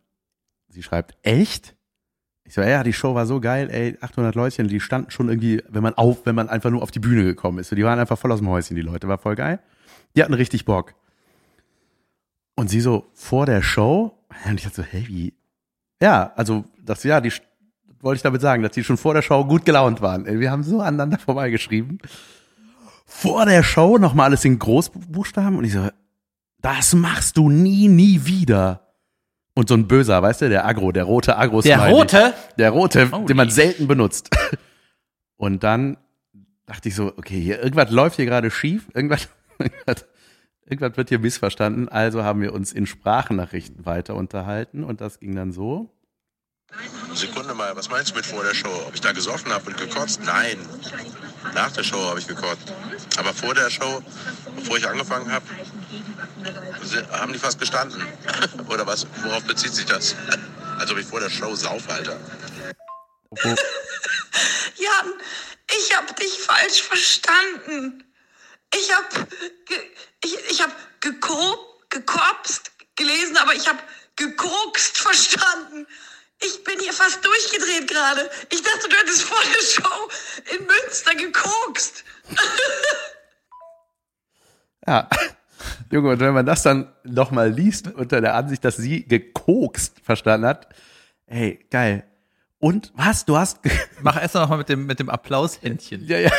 sie schreibt, echt? Ich so, ja, die Show war so geil, ey, 800 Leutchen, die standen schon irgendwie, wenn man auf, wenn man einfach nur auf die Bühne gekommen ist. So, die waren einfach voll aus dem Häuschen, die Leute, war voll geil. Die hatten richtig Bock. Und sie so, vor der Show? Und ich dachte so, hey, wie? Ja, also, das, ja, die, wollte ich damit sagen, dass die schon vor der Show gut gelaunt waren. Wir haben so aneinander vorbeigeschrieben. Vor der Show nochmal alles in Großbuchstaben und ich so, das machst du nie, nie wieder. Und so ein böser, weißt du, der Agro, der rote agro Der rote? Der rote, Oh, den man selten benutzt. Und dann dachte ich so, okay, hier, irgendwas läuft hier gerade schief, irgendwas, irgendwas, irgendwas wird hier missverstanden. Also haben wir uns in Sprachnachrichten weiter unterhalten und das ging dann so. Sekunde mal, was meinst du mit vor der Show? Ob ich da gesoffen habe und gekotzt? Nein. Nach der Show habe ich gekotzt. Aber vor der Show, bevor ich angefangen habe, haben die fast gestanden. Oder was? Worauf bezieht sich das? Als ob ich vor der Show sauf, Alter. Jan, ich hab dich falsch verstanden. Ich hab, ge, ich, ich hab geko, gekorpst gelesen, aber ich hab gekokst verstanden. Ich bin hier fast durchgedreht gerade. Ich dachte, du hättest vor der Show in Münster gekokst. Ja. Junge, und wenn man das dann noch mal liest unter der Ansicht, dass sie gekokst verstanden hat, ey, geil. Und was? Du hast Mach erst noch mal mit dem, mit dem Applaushändchen. ja, ja.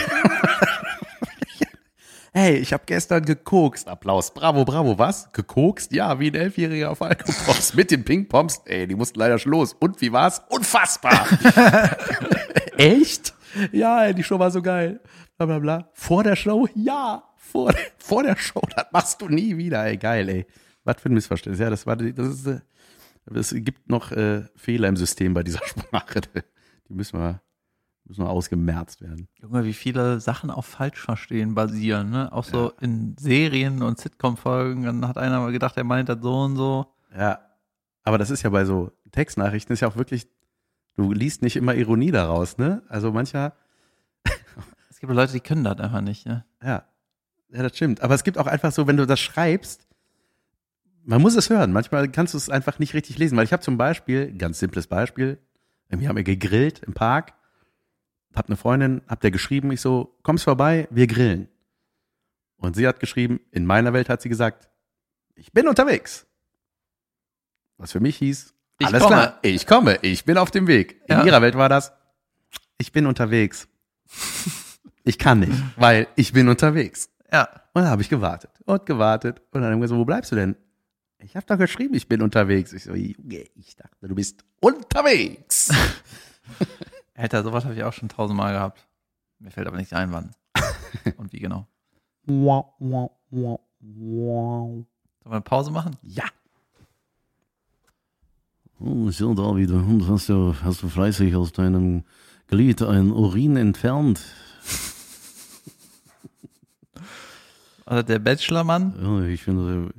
Hey, ich habe gestern gekokst. Applaus. Bravo, bravo. Was? Gekokst? Ja, wie ein Elfjähriger auf Alkopops. Mit den Ping-Poms. Ey, die mussten leider schon los. Und wie war's? Unfassbar. Echt? Ja, ey, die Show war so geil. Bla, bla, bla. Vor der Show? Ja. Vor, vor der Show. Das machst du nie wieder. Ey, geil, ey. Was für ein Missverständnis. Ja, das war, die- das ist, äh, es gibt noch äh, Fehler im System bei dieser Sprache. Die müssen wir, müssen wir ausgemerzt werden. Junge, wie viele Sachen auf Falschverstehen basieren, ne? Auch so in Serien und Sitcom-Folgen. Dann hat einer mal gedacht, er meint das so und so. Ja, aber das ist ja bei so Textnachrichten ist ja auch wirklich, du liest nicht immer Ironie daraus, ne? Also mancher, Es gibt Leute, die können das einfach nicht, ne? ja, ja, das stimmt. Aber es gibt auch einfach so, wenn du das schreibst, man muss es hören. Manchmal kannst du es einfach nicht richtig lesen, weil ich habe zum Beispiel, ganz simples Beispiel, wir haben ja gegrillt im Park, hab eine Freundin, hab der geschrieben, ich so, kommst vorbei, wir grillen. Und sie hat geschrieben, in meiner Welt hat sie gesagt, ich bin unterwegs. Was für mich hieß, Ich alles komme. klar, ich komme, ich bin auf dem Weg. In Ja. ihrer Welt war das, ich bin unterwegs. Ich kann nicht, weil ich bin unterwegs. Ja. Und dann habe ich gewartet und gewartet. Und dann haben wir so, wo bleibst du denn? Ich habe doch geschrieben, ich bin unterwegs. Ich so, Junge, ich dachte, du bist unterwegs. Alter, sowas habe ich auch schon tausendmal gehabt. Mir fällt aber nicht ein, wann. und wie genau. Sollen wir eine Pause machen? ja. Oh, so, David, und hast du, hast du fleißig aus deinem Glied ein Urin entfernt? Also der Bachelormann. Ja, ich finde,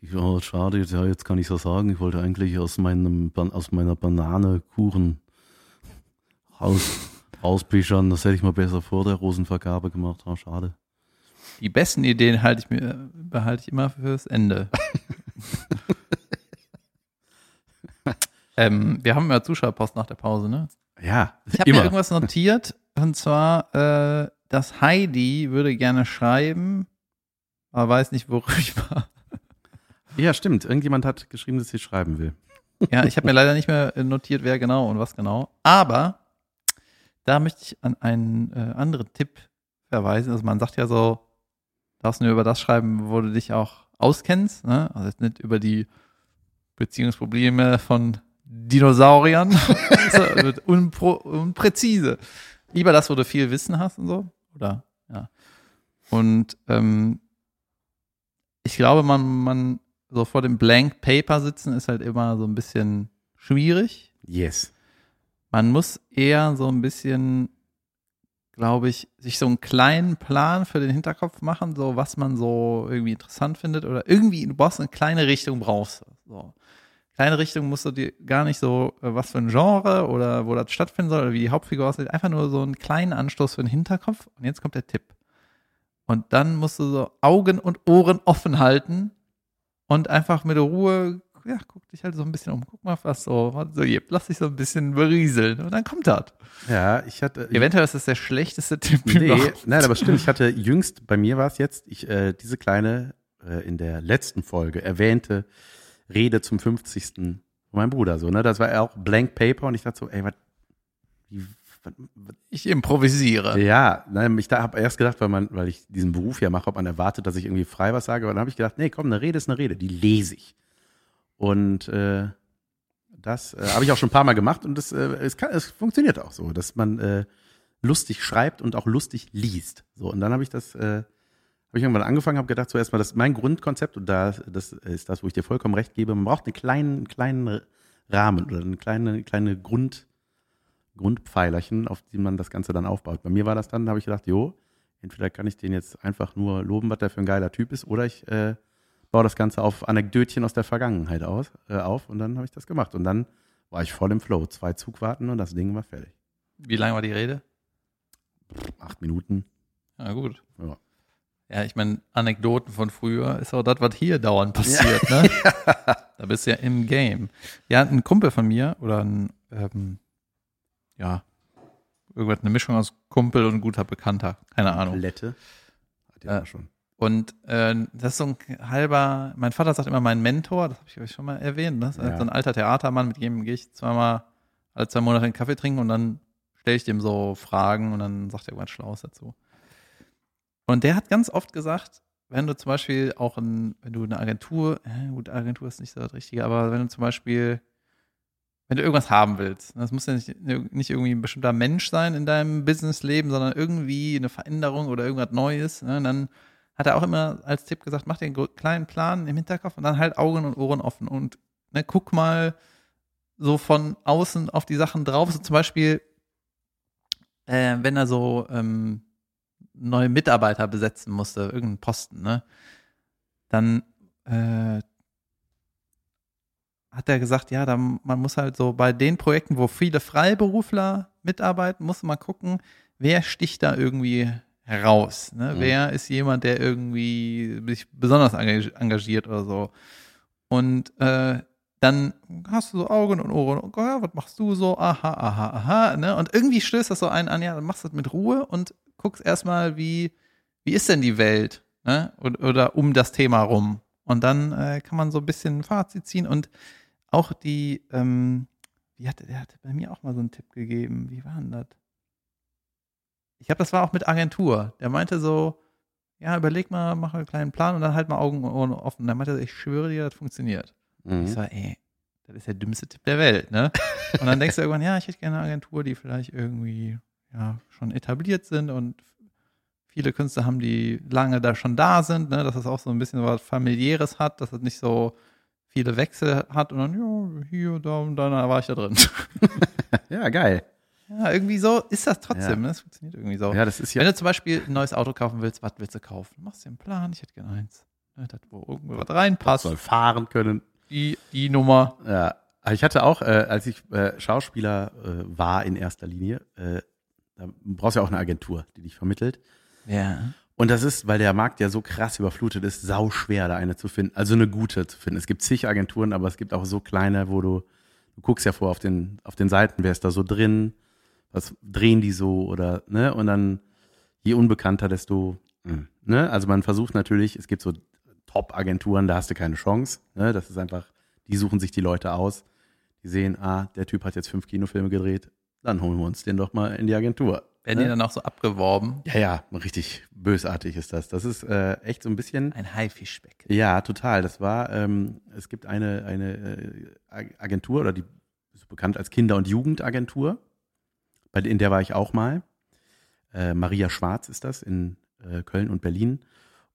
ich, oh, schade, ja, jetzt kann ich das sagen. Ich wollte eigentlich aus, meinem, aus meiner Banane Kuchen raus, rauspischern. Das hätte ich mal besser vor der Rosenvergabe gemacht. Oh, schade. Die besten Ideen halte ich mir, behalte ich immer fürs Ende. ähm, wir haben ja Zuschauerpost nach der Pause, ne? Ja, Ich habe mir irgendwas notiert, und zwar, äh, dass Heidi würde gerne schreiben, aber weiß nicht worüber. Ja, stimmt. Irgendjemand hat geschrieben, dass sie schreiben will. Ja, ich habe mir leider nicht mehr notiert, wer genau und was genau. Aber da möchte ich an einen äh, anderen Tipp verweisen. Also man sagt ja so, darfst nur über das schreiben, wo du dich auch auskennst. Ne? Also jetzt nicht über die Beziehungsprobleme von Dinosauriern. so, wird unpro, unpräzise. Lieber das, wo du viel Wissen hast und so. Oder ja. Und ähm, ich glaube, man, man so vor dem Blank Paper sitzen ist halt immer so ein bisschen schwierig. Yes. Man muss eher so ein bisschen, glaube ich, sich so einen kleinen Plan für den Hinterkopf machen, so was man so irgendwie interessant findet oder irgendwie, du brauchst eine kleine Richtung, brauchst du. So. Kleine Richtung musst du dir gar nicht so, äh, was für ein Genre oder wo das stattfinden soll oder wie die Hauptfigur aussieht, einfach nur so einen kleinen Anstoß für den Hinterkopf. Und jetzt kommt der Tipp. Und dann musst du so Augen und Ohren offen halten und einfach mit Ruhe, ja, guck dich halt so ein bisschen um. Guck mal, was so, so. Lass dich so ein bisschen berieseln. Und dann kommt das. Ja, ich hatte. Eventuell ist das der schlechteste Tipp Nee, überhaupt. nein, aber stimmt. Ich hatte jüngst, bei mir war es jetzt, ich, äh, diese kleine äh, in der letzten Folge erwähnte Rede zum 50. von meinem Bruder. So, ne? Das war ja auch Blank Paper und ich dachte so, ey, was, wie, was, was Ich improvisiere. ja, nein, ich habe erst gedacht, weil, man, weil ich diesen Beruf ja mache, ob man erwartet, dass ich irgendwie frei was sage. Aber dann habe ich gedacht, nee, komm, eine Rede ist eine Rede, die lese ich. Und äh, das äh, habe ich auch schon ein paar Mal gemacht und das, äh, es, kann, es funktioniert auch so, dass man äh, lustig schreibt und auch lustig liest. So, und dann habe ich das, äh, habe ich irgendwann angefangen, habe gedacht, so erstmal, das mein Grundkonzept, und da das ist das, wo ich dir vollkommen recht gebe, man braucht einen kleinen, kleinen Rahmen oder eine kleine, kleine Grund, Grundpfeilerchen, auf die man das Ganze dann aufbaut. Bei mir war das dann, da habe ich gedacht, jo, entweder kann ich den jetzt einfach nur loben, was der für ein geiler Typ ist, oder ich äh, baue das Ganze auf Anekdötchen aus der Vergangenheit aus, äh, auf und dann habe ich das gemacht. Und dann war ich voll im Flow. Zwei Zugwarten und das Ding war fertig. Wie lange war die Rede? Acht Minuten. Ja, gut. Ja. Ja, ich meine, Anekdoten von früher ist auch das, was hier dauernd passiert, ne? Da bist du ja im Game. Ja, ein Kumpel von mir oder ein, ähm, ja, irgendwas, eine Mischung aus Kumpel und guter Bekannter, keine Ahnung. Lette. Hat ja, Ja. schon. Und äh, das ist so ein halber, mein Vater sagt immer mein Mentor, das habe ich euch schon mal erwähnt, ne? Das ist Ja. so ein alter Theatermann, mit dem gehe ich zweimal alle zwei Monate einen Kaffee trinken und dann stelle ich dem so Fragen und dann sagt er irgendwas Schlaues dazu. Und der hat ganz oft gesagt, wenn du zum Beispiel auch ein, wenn du eine Agentur, äh, gut, Agentur ist nicht so das Richtige, aber wenn du zum Beispiel, wenn du irgendwas haben willst, das muss ja nicht, nicht irgendwie ein bestimmter Mensch sein in deinem Businessleben, sondern irgendwie eine Veränderung oder irgendwas Neues, ne? dann hat er auch immer als Tipp gesagt, mach dir einen kleinen Plan im Hinterkopf und dann halt Augen und Ohren offen und ne, guck mal so von außen auf die Sachen drauf. So zum Beispiel, äh, wenn er so ähm, neue Mitarbeiter besetzen musste, irgendeinen Posten, ne, dann äh, hat er gesagt, ja, dann, man muss halt so bei den Projekten, wo viele Freiberufler mitarbeiten, muss man gucken, wer sticht da irgendwie heraus. Ne? Mhm. Wer ist jemand, der irgendwie sich besonders engag- engagiert oder so. Und äh, dann hast du so Augen und Ohren, und, ja, was machst du so? Aha, aha, aha. Ne? Und irgendwie stößt das so einen an, ja, dann machst du das mit Ruhe und guckst erstmal, wie, wie ist denn die Welt? Ne? Oder, oder um das Thema rum. Und dann äh, kann man so ein bisschen ein Fazit ziehen und auch die, ähm, wie hatte, der hatte bei mir auch mal so einen Tipp gegeben. Wie war denn das? Ich glaube, das war auch mit Agentur. Der meinte so, ja, überleg mal, mach einen kleinen Plan und dann halt mal Augen und Ohren offen. Der meinte, ich schwöre dir, das funktioniert. Ich Mhm. so, ey, das ist der dümmste Tipp der Welt, ne? Und dann denkst du irgendwann, ja, ich hätte gerne eine Agentur, die vielleicht irgendwie, ja, schon etabliert sind und viele Künstler haben, die lange da schon da sind, ne? Dass es auch so ein bisschen was familiäres hat, dass es nicht so viele Wechsel hat und dann, ja, hier, da und dann war ich da drin. Ja, geil. Ja, irgendwie so ist das trotzdem, Ja. ne? Das funktioniert irgendwie so. Ja, das ist Wenn ja. du zum Beispiel ein neues Auto kaufen willst, was willst du kaufen? Machst dir einen Plan, ich hätte gerne eins. Ne, das, wo irgendwo was reinpasst. soll fahren können. Die, die Nummer. Ja, ich hatte auch, äh, als ich äh, Schauspieler äh, war in erster Linie, äh, da brauchst du ja auch eine Agentur, die dich vermittelt. Ja. Und das ist, weil der Markt ja so krass überflutet ist, sau schwer, da eine zu finden. Also eine gute zu finden. Es gibt zig Agenturen, aber es gibt auch so kleine, wo du, du guckst ja vor auf den, auf den Seiten, wer ist da so drin, was drehen die so oder, ne? Und dann, je unbekannter, desto, mh, ne? Also man versucht natürlich, es gibt so Top-Agenturen, da hast du keine Chance, ne? Das ist einfach, die suchen sich die Leute aus, die sehen, ah, der Typ hat jetzt fünf Kinofilme gedreht, dann holen wir uns den doch mal in die Agentur. Werden ne? die dann auch so abgeworben? Ja, ja, richtig bösartig ist das. Das ist äh, echt so ein bisschen. Ein Haifischbeck. Ja, total. Das war, ähm, es gibt eine, eine äh, Ag- Agentur oder die ist bekannt als Kinder- und Jugendagentur. Bei, in der war ich auch mal. Äh, Maria Schwarz ist das in äh, Köln und Berlin.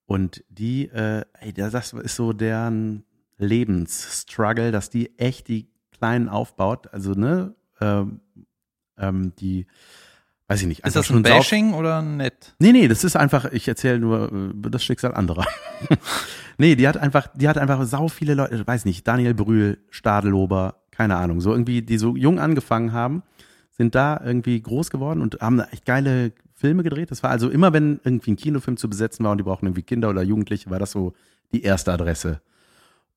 Und die, äh, ey, das ist so deren Lebensstruggle, dass die echt die Kleinen aufbaut. Also, ne, ähm, ähm, die, weiß ich nicht. Ist das ein Bashing oder nett? Nee, nee, das ist einfach, ich erzähle nur äh, das Schicksal anderer. nee, die hat einfach, die hat einfach sau viele Leute, weiß nicht, Daniel Brühl, Stadelober, keine Ahnung, so irgendwie, die so jung angefangen haben, sind da irgendwie groß geworden und haben echt geile Filme gedreht. Das war also immer, wenn irgendwie ein Kinofilm zu besetzen war und die brauchen irgendwie Kinder oder Jugendliche, war das so die erste Adresse.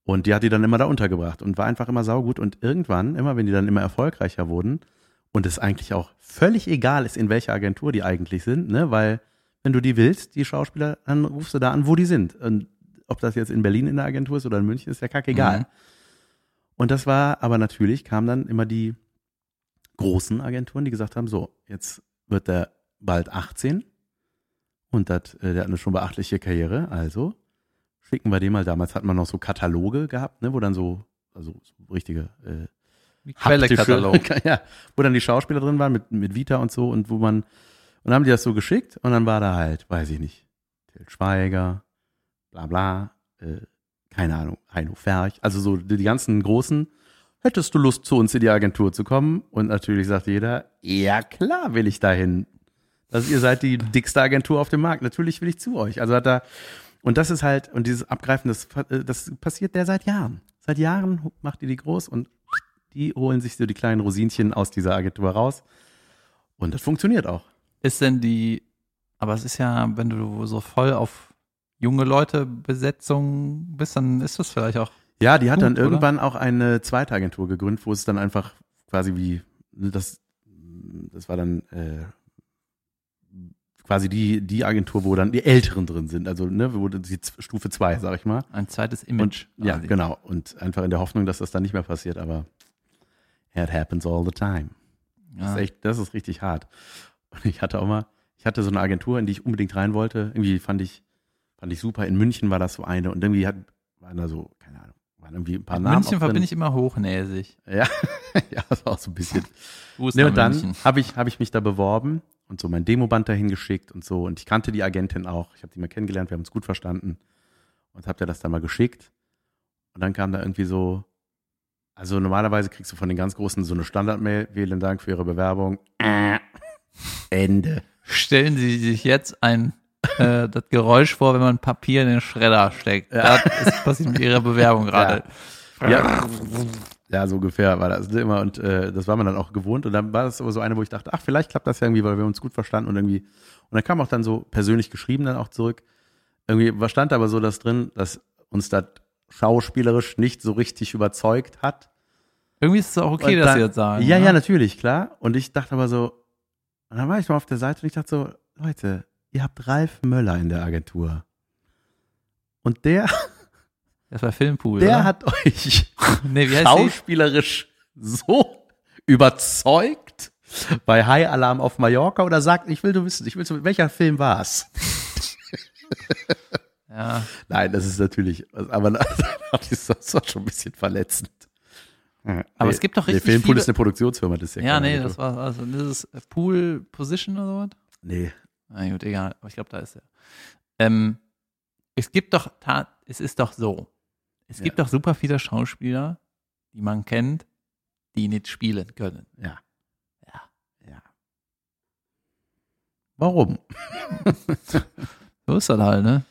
Und die hat die dann immer da untergebracht und war einfach immer saugut. Und irgendwann, immer wenn die dann immer erfolgreicher wurden, und es eigentlich auch völlig egal ist, in welcher Agentur die eigentlich sind, ne, weil wenn du die willst, die Schauspieler, dann rufst du da an, wo die sind. Und ob das jetzt in Berlin in der Agentur ist oder in München, ist ja kackegal. Mhm. Und das war, aber natürlich kamen dann immer die großen Agenturen, die gesagt haben, so, jetzt wird der bald 18 und das, äh, der hat eine schon beachtliche Karriere, also schicken wir dem mal, damals hat man noch so Kataloge gehabt, ne, wo dann so, also so richtige äh, Quellekatalog. ja, wo dann die Schauspieler drin waren mit, mit Vita und so und wo man, und dann haben die das so geschickt und dann war da halt, weiß ich nicht, Til Schweiger, bla bla, äh, keine Ahnung, Heino Ferch, also so die, die ganzen großen, hättest du Lust zu uns in die Agentur zu kommen? Und natürlich sagt jeder, ja klar will ich dahin. Also ihr seid die dickste Agentur auf dem Markt, natürlich will ich zu euch. Also hat er, und das ist halt, und dieses Abgreifen, das, das passiert der seit Jahren. Seit Jahren macht ihr die groß und die holen sich so die kleinen Rosinchen aus dieser Agentur raus. Und das funktioniert auch. Ist denn die, aber es ist ja, wenn du so voll auf junge Leute Besetzung bist, dann ist das vielleicht auch. Ja, die hat Gut, dann oder? irgendwann auch eine zweite Agentur gegründet, wo es dann einfach quasi wie, ne, das, das war dann äh, quasi die, die Agentur, wo dann die Älteren drin sind, also ne, wo die Stufe zwei, sag ich mal. Ein zweites Image. Und, ja, genau. Und einfach in der Hoffnung, dass das dann nicht mehr passiert, aber it happens all the time. Das Ja. ist echt, das ist richtig hart. Und ich hatte auch mal, ich hatte so eine Agentur, in die ich unbedingt rein wollte. Irgendwie fand ich, fand ich super. In München war das so eine und irgendwie hat, waren da so, waren irgendwie ein paar Mit Namen. München verbinde ich immer hochnäsig. Ja, ja, das war auch so ein bisschen. Gruß Ne, nach und dann habe ich, hab ich mich da beworben und so mein Demoband dahin geschickt und so. Und ich kannte die Agentin auch. Ich habe die mal kennengelernt, wir haben uns gut verstanden. Und habe dir das dann mal geschickt. Und dann kam da irgendwie so, also normalerweise kriegst du von den ganz Großen so eine Standardmail. Vielen Dank für Ihre Bewerbung. Äh, Ende. Stellen Sie sich jetzt ein äh, das Geräusch vor, wenn man Papier in den Schredder steckt. Das ist passiert mit Ihrer Bewerbung gerade. Ja. ja, so ungefähr war das immer. Und äh, das war man dann auch gewohnt. Und dann war das aber so eine, wo ich dachte, ach, vielleicht klappt das ja irgendwie, weil wir uns gut verstanden und irgendwie. Und dann kam auch dann so persönlich geschrieben dann auch zurück. Irgendwie was stand aber so das drin, dass uns das schauspielerisch nicht so richtig überzeugt hat. Irgendwie ist es auch okay, dass Sie das sagen. Ja, ne? ja, natürlich, klar. Und ich dachte aber so, und dann war ich mal auf der Seite und ich dachte so, Leute, ihr habt Ralf Möller in der Agentur. Und der, Das war Filmpool. der oder? hat euch nee, wie heißt sie? schauspielerisch so überzeugt bei High Alarm auf Mallorca oder sagt, ich will du wissen, ich will so, welcher Film war es? Ja, Nein, das ist natürlich, aber das ist war schon ein bisschen verletzend. Aber es gibt doch richtig Der Filmpool viele- ist eine Produktionsfirma, das ist ja ja, nee, das war also das ist Pool Position oder sowas. Nee, Na gut, egal. Aber ich glaube, da ist er. Ähm, es gibt doch, es ist doch so. Es gibt doch super viele Schauspieler, die man kennt, die nicht spielen können. ja. Ja. Ja. Warum? So ist das halt, ne?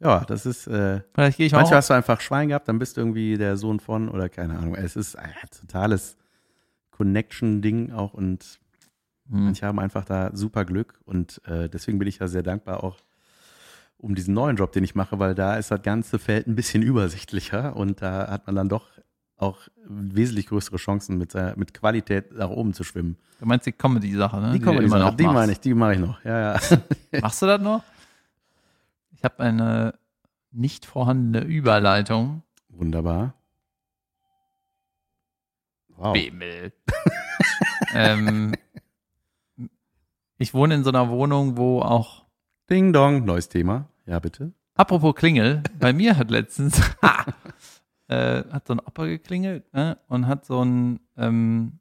Ja, das ist, äh, Vielleicht gehe ich mal. manchmal Auch, hast du einfach Schwein gehabt, dann bist du irgendwie der Sohn von oder keine Ahnung. Es ist ein totales Connection-Ding auch und hm. Manche haben einfach da super Glück und äh, deswegen bin ich ja sehr dankbar auch um diesen neuen Job, den ich mache, weil da ist das ganze Feld ein bisschen übersichtlicher und da hat man dann doch auch wesentlich größere Chancen mit, äh, mit Qualität nach oben zu schwimmen. Du meinst die Comedy-Sache, ne? Die du kommen immer noch die meine ich, die mache ich noch. Ja, ja. Machst du das noch? Ich habe eine nicht vorhandene Überleitung. Wunderbar. Wow. Bimmel. ähm, ich wohne in so einer Wohnung, wo auch, Ding Dong, neues Thema. Ja, bitte. apropos Klingel, bei mir hat letztens, äh, hat so ein Opa geklingelt ne, und hat so ein, ähm,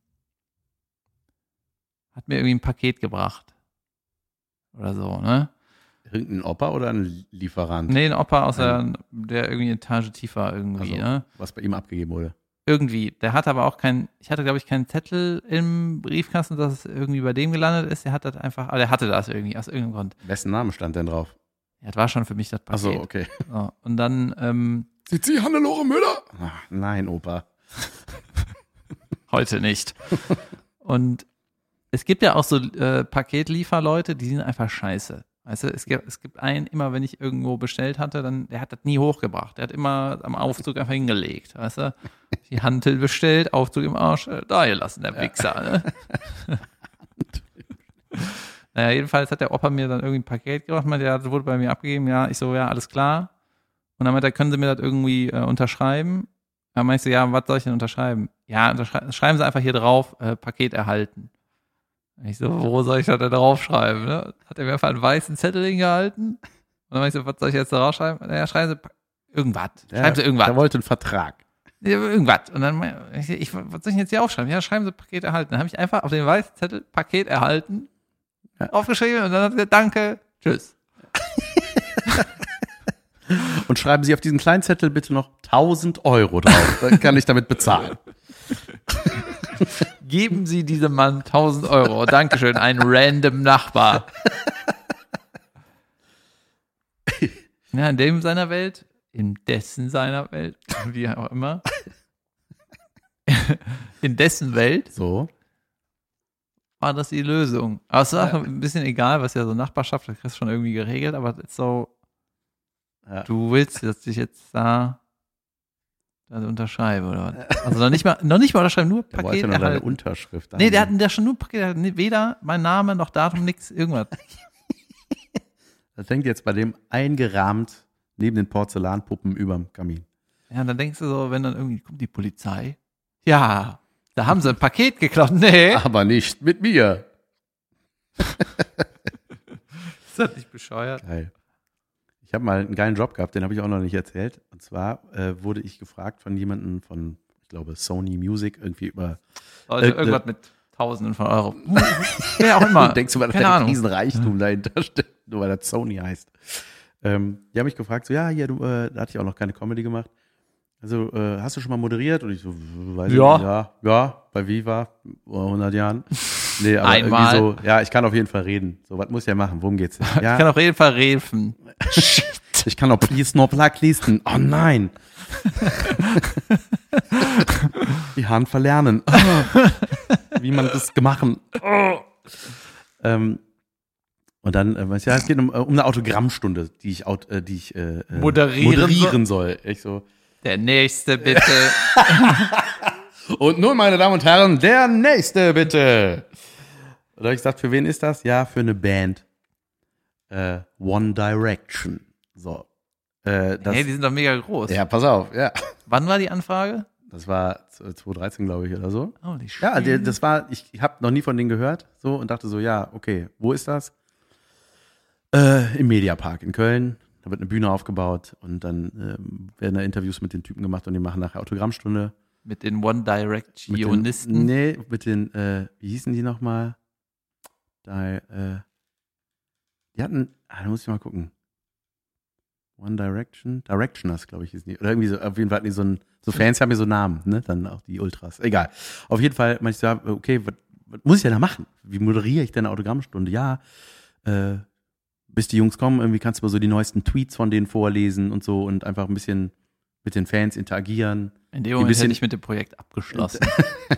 hat mir irgendwie ein Paket gebracht. Oder so, ne? Irgendein Opa oder ein Lieferant, Nee, ein Opa aus der, der irgendwie eine Etage tiefer irgendwie, Also. ne? was bei ihm abgegeben wurde? Irgendwie. Der hat aber auch kein, ich hatte glaube ich keinen Zettel im Briefkasten, dass es irgendwie bei dem gelandet ist. Der hat das einfach, aber der hatte das irgendwie aus irgendeinem Grund. Wessen Name stand denn drauf? Ja, das war schon für mich das Paket. Achso, okay. So, und dann, ähm, Sind Sie Hannelore Müller? Ach, nein, Opa. heute nicht. und es gibt ja auch so äh, Paketlieferleute, die sind einfach scheiße. Weißt du, es gibt, es gibt einen, immer wenn ich irgendwo bestellt hatte, dann, der hat das nie hochgebracht. Der hat immer am Aufzug einfach hingelegt, weißt du? Die Hantel bestellt, Aufzug im Arsch, äh, da gelassen, der Wichser, ne? naja, jedenfalls hat der Opa mir dann irgendwie ein Paket gebracht, meinte, ja, das wurde bei mir abgegeben, ja, ich so, ja, alles klar. Und dann meinte er, können Sie mir das irgendwie äh, unterschreiben? Dann meinte ich so, ja, was soll ich denn unterschreiben? Ja, schreiben Sie einfach hier drauf, äh, Paket erhalten. Ich so, wo soll ich das denn draufschreiben? Ne? Hat er mir einfach einen weißen Zettel hingehalten? Und dann meinte ich so, was soll ich jetzt da draufschreiben? Ja, schreiben Sie irgendwas. Schreiben Sie irgendwas. Er wollte einen Vertrag. Ja, irgendwas. Und dann, ich, ich, was soll ich denn jetzt hier aufschreiben? Ja, schreiben Sie Paket erhalten. Dann habe ich einfach auf den weißen Zettel Paket erhalten Ja. aufgeschrieben und dann hat er gesagt, danke, tschüss. Und schreiben Sie auf diesen kleinen Zettel bitte noch 1000 Euro drauf. Dann kann ich damit bezahlen. Geben Sie diesem Mann 1000 Euro. Dankeschön, ein random Nachbar. Ja, in dem seiner Welt, in dessen seiner Welt, wie auch immer. In dessen Welt So. war das die Lösung. Aber es ist auch ein bisschen egal, was ja so Nachbarschaft, das kriegst du schon irgendwie geregelt, aber es ist so, Ja. du willst, dass ich jetzt da, da unterschreibe oder was? Also noch nicht mal, noch nicht mal unterschreiben, nur Der wollte Paket nur deine. Unterschrift. Nee, der hat der schon nur Paket Weder mein Name noch Datum, nix, irgendwas. Das hängt jetzt bei dem eingerahmt neben den Porzellanpuppen überm Kamin. Ja, dann denkst du so, wenn dann irgendwie kommt die Polizei. Ja, da haben sie ein Paket geklaut. Nee, Aber nicht mit mir. ist das nicht bescheuert? Geil. Ich habe mal einen geilen Job gehabt, den habe ich auch noch nicht erzählt. Und zwar äh, wurde ich gefragt von jemandem von, ich glaube, Sony Music, irgendwie über. Also irgendwas mit Tausenden von Euro. Wer auch immer. Denkst du mal, dass Keine der Ahnung. Riesenreichtum dahinter steckt, nur weil das Sony heißt. Ähm, die haben mich gefragt, so, ja, hier, du, äh, da hatte ich auch noch keine Comedy gemacht. Also, äh, hast du schon mal moderiert? Und ich so, weiß Ja. ich nicht, ja, ja, bei Viva, vor 100 Jahren. Nee, aber Einmal. so, ja, ich kann auf jeden Fall reden. So, was muss ich ja machen? Worum geht's denn? Ich Ja, kann auf jeden Fall helfen. ich kann auch please no black listen. Oh nein. Die Hand verlernen. Wie man das gemacht. Ähm, und dann, äh, ja, es geht um, äh, um eine Autogrammstunde, die ich, äh, die ich äh, äh, Moderieren moderieren soll. Ich so. Der nächste bitte. Und nun, meine Damen und Herren, der nächste bitte. Und da habe ich gesagt, für wen ist das? Ja, für eine Band. Äh, One Direction. So. Äh, das, hey, die sind doch mega groß. ja, pass auf, ja. Wann war die Anfrage? Das war 2013, glaube ich, oder so. Holy shit. Ja, das war, ich habe noch nie von denen gehört, so und dachte so, ja, okay, wo ist das? Äh, Im Mediapark in Köln. Da wird eine Bühne aufgebaut und dann ähm, werden da Interviews mit den Typen gemacht und die machen nachher Autogrammstunde. Mit den One Directionisten. Nee, mit den, äh, wie hießen die nochmal? Da, äh, die hatten, ah, da muss ich mal gucken. One Direction, Directioners, glaube ich, hießen die. Oder irgendwie so, auf jeden Fall hatten die so ein, so Fans haben ja so Namen, ne? Dann auch die Ultras. Egal. Auf jeden Fall meinte ich so, okay, was, was muss ich denn da machen? Wie moderiere ich denn eine Autogrammstunde? Ja, äh, bis die Jungs kommen, irgendwie kannst du mal so die neuesten Tweets von denen vorlesen und so und einfach ein bisschen mit den Fans interagieren. In dem Ein Moment bisschen- hätte ich mit dem Projekt abgeschlossen.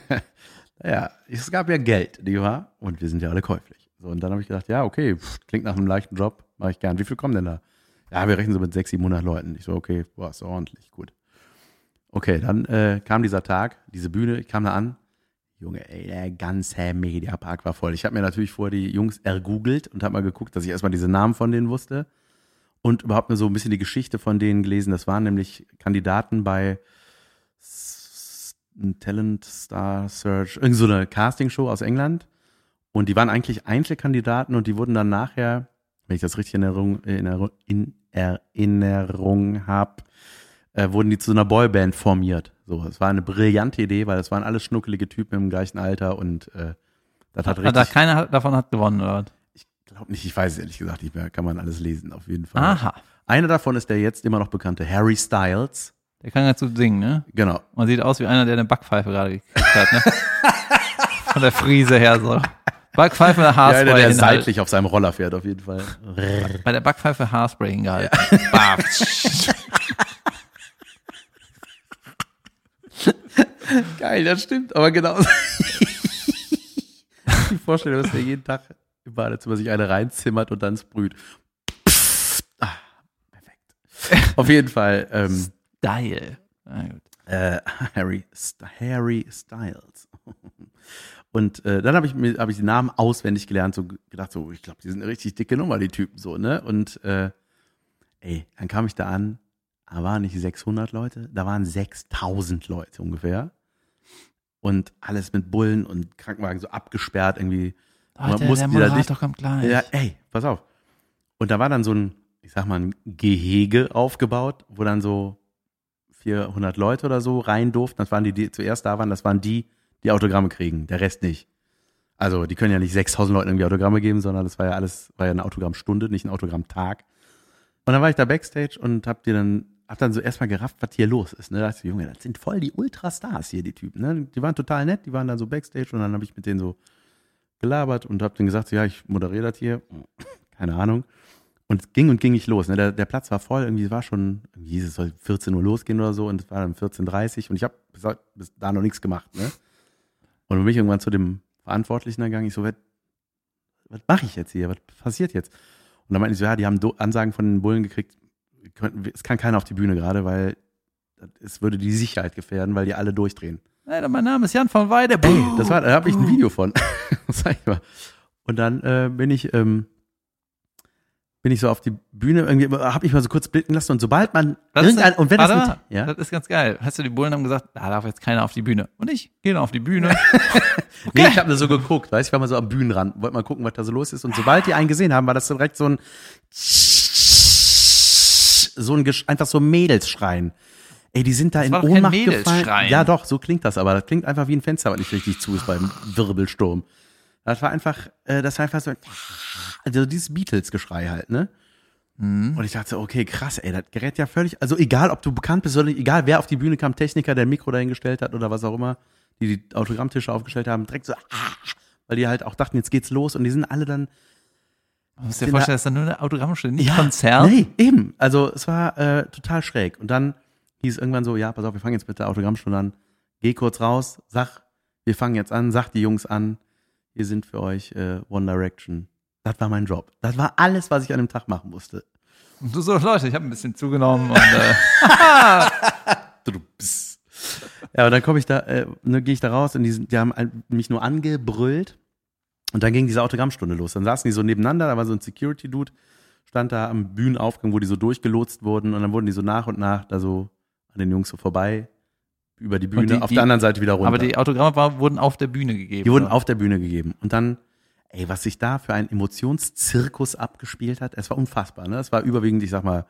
Ja, es gab ja Geld, nicht wahr? Und wir sind ja alle käuflich. So, und dann habe ich gedacht, ja, okay, pff, klingt nach einem leichten Job, mache ich gern. Wie viel kommen denn da? Ja, wir rechnen so mit 600, 700 Leuten. Ich so, okay, boah, ist ordentlich, gut. Okay, dann äh, kam dieser Tag, diese Bühne, ich kam da an. Junge, ey, der ganze Mediapark war voll. Ich habe mir natürlich vorher die Jungs ergoogelt und habe mal geguckt, dass ich erstmal diese Namen von denen wusste und überhaupt nur so ein bisschen die Geschichte von denen gelesen. Das waren nämlich Kandidaten bei S- Talent Star Search, irgend so eine Castingshow aus England. Und die waren eigentlich Einzelkandidaten und die wurden dann nachher, wenn ich das richtig in Erinnerung, in Erinnerung, in Erinnerung habe, äh, wurden die zu einer Boyband formiert. So, es war eine brillante Idee, weil es waren alles schnuckelige Typen im gleichen Alter und äh, das hat Ah, da richtig. keiner davon hat gewonnen, oder? Ich glaube nicht, ich weiß es ehrlich gesagt nicht mehr. Kann man alles lesen, auf jeden Fall. Aha. Einer davon ist der jetzt immer noch bekannte Harry Styles. Der kann ganz gut singen, ne? Genau. Man sieht aus wie einer, der eine Backpfeife gerade gekriegt hat, ne? Von der Frise her so. Backpfeife Ja, Haarspray einer, der hinhalten. seitlich auf seinem Roller fährt, auf jeden Fall. Bei der Backpfeife Haarspray hingehalten. Bam. Geil, das stimmt, aber genau. Die Vorstellung, dass er jeden Tag im Badezimmer sich eine reinzimmert und dann sprüht. Ah, perfekt. Auf jeden Fall, ähm, Style. Äh, Harry, St Harry Styles. Und äh, dann habe ich mir habe ich die Namen auswendig gelernt, so gedacht, so, ich glaube, die sind eine richtig dicke Nummer, die Typen so, ne? Und äh, ey, dann kam ich da an, da waren nicht 600 Leute, da waren 6000 Leute ungefähr. Und alles mit Bullen und Krankenwagen so abgesperrt irgendwie. Leute, Man musste der Moderator kommt gleich. Ja, ey, pass auf. Und da war dann so ein, ich sag mal, ein Gehege aufgebaut, wo dann so 400 Leute oder so rein durften. Das waren die, die zuerst da waren, das waren die, die Autogramme kriegen, der Rest nicht. Also, die können ja nicht 6000 Leuten irgendwie Autogramme geben, sondern das war ja alles, war ja eine Autogrammstunde, nicht ein Autogrammtag. Und dann war ich da Backstage und hab dir dann, hab dann so erstmal gerafft, was hier los ist. Ne? Da dachte ich, Junge, das sind voll die Ultrastars hier, die Typen. Ne? Die waren total nett, die waren dann so Backstage und dann habe ich mit denen so gelabert und hab denen gesagt, so, ja, ich moderiere das hier. Keine Ahnung. Und es ging und ging nicht los. Ne? Der, der Platz war voll, irgendwie es war schon, irgendwie hieß es soll 14 Uhr losgehen oder so und es war dann 14.30 Uhr und ich habe bis, bis da noch nichts gemacht. Ne? Und dann bin ich irgendwann zu dem Verantwortlichen gegangen. Ich so, was, was mache ich jetzt hier? Was passiert jetzt? Und dann meinten die so, ja, die haben Ansagen von den Bullen gekriegt, könnten, es kann keiner auf die Bühne gerade, weil es würde die Sicherheit gefährden, weil die alle durchdrehen. Hey, mein Name ist Jan von Weide. Ey, das war, da habe ich ein Video von. Sag ich mal. Und dann äh, bin ich, ähm, bin ich so auf die Bühne, irgendwie habe ich mal so kurz blicken lassen und sobald man Das irgendein, und wenn das warte mit, ja, das ist ganz geil. Hast du die Bullen haben gesagt, da darf jetzt keiner auf die Bühne. Und ich gehe auf die Bühne. nee, ich habe nur so geguckt, weißt, ich war mal so am Bühnenrand, wollte mal gucken, was da so los ist und sobald die einen gesehen haben, war das so direkt so ein so ein einfach so Mädelsschreien. Ey, die sind da in doch kein Ohnmacht gefallen. Ja, doch, so klingt das, aber das klingt einfach wie ein Fenster, was nicht richtig zu ist beim Wirbelsturm. Das war einfach, äh, das war einfach so, also dieses Beatles-Geschrei halt, ne? Mhm. Und ich dachte so, okay, krass, ey, das gerät ja völlig, also egal, ob du bekannt bist oder egal, wer auf die Bühne kam, Techniker, der ein Mikro dahingestellt hat oder was auch immer, die die Autogrammtische aufgestellt haben, direkt so, ah, weil die halt auch dachten, jetzt geht's los und die sind alle dann, Du musst dir vorstellen, das ist dann nur eine Autogrammstunde, nicht Konzert. Nee, eben. Also es war äh, total schräg. Und dann hieß irgendwann so, ja, pass auf, wir fangen jetzt mit der Autogrammstunde an. Geh kurz raus, sag, wir fangen jetzt an, sag die Jungs an, wir sind für euch äh, One Direction. Das war mein Job. Das war alles, was ich an dem Tag machen musste. Und du so, Leute, ich habe ein bisschen zugenommen und äh, Du bist. Ja, und dann komme ich da, äh, ne, gehe ich da raus und die, die haben mich nur angebrüllt. Und dann ging diese Autogrammstunde los. Dann saßen die so nebeneinander, da war so ein Security-Dude, stand da am Bühnenaufgang, wo die so durchgelotst wurden und dann wurden die so nach und nach da so an den Jungs so vorbei über die Bühne, die- auf die- der anderen Seite wieder runter. aber die Autogramme war, wurden auf der Bühne gegeben. Die wurden oder? auf der Bühne gegeben. Und dann, ey, was sich da für ein Emotionszirkus abgespielt hat, es war unfassbar. Ne? Es war überwiegend, ich sag mal,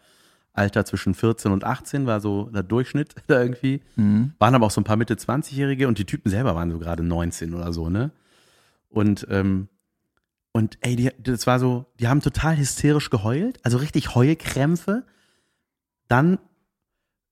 Alter zwischen 14 und 18 war so der Durchschnitt da irgendwie. Mhm. Waren aber auch so ein paar Mitte 20-Jährige und die Typen selber waren so gerade 19 oder so, ne? Und, ähm, und ey, die, das war so, die haben total hysterisch geheult, also richtig Heulkrämpfe. Dann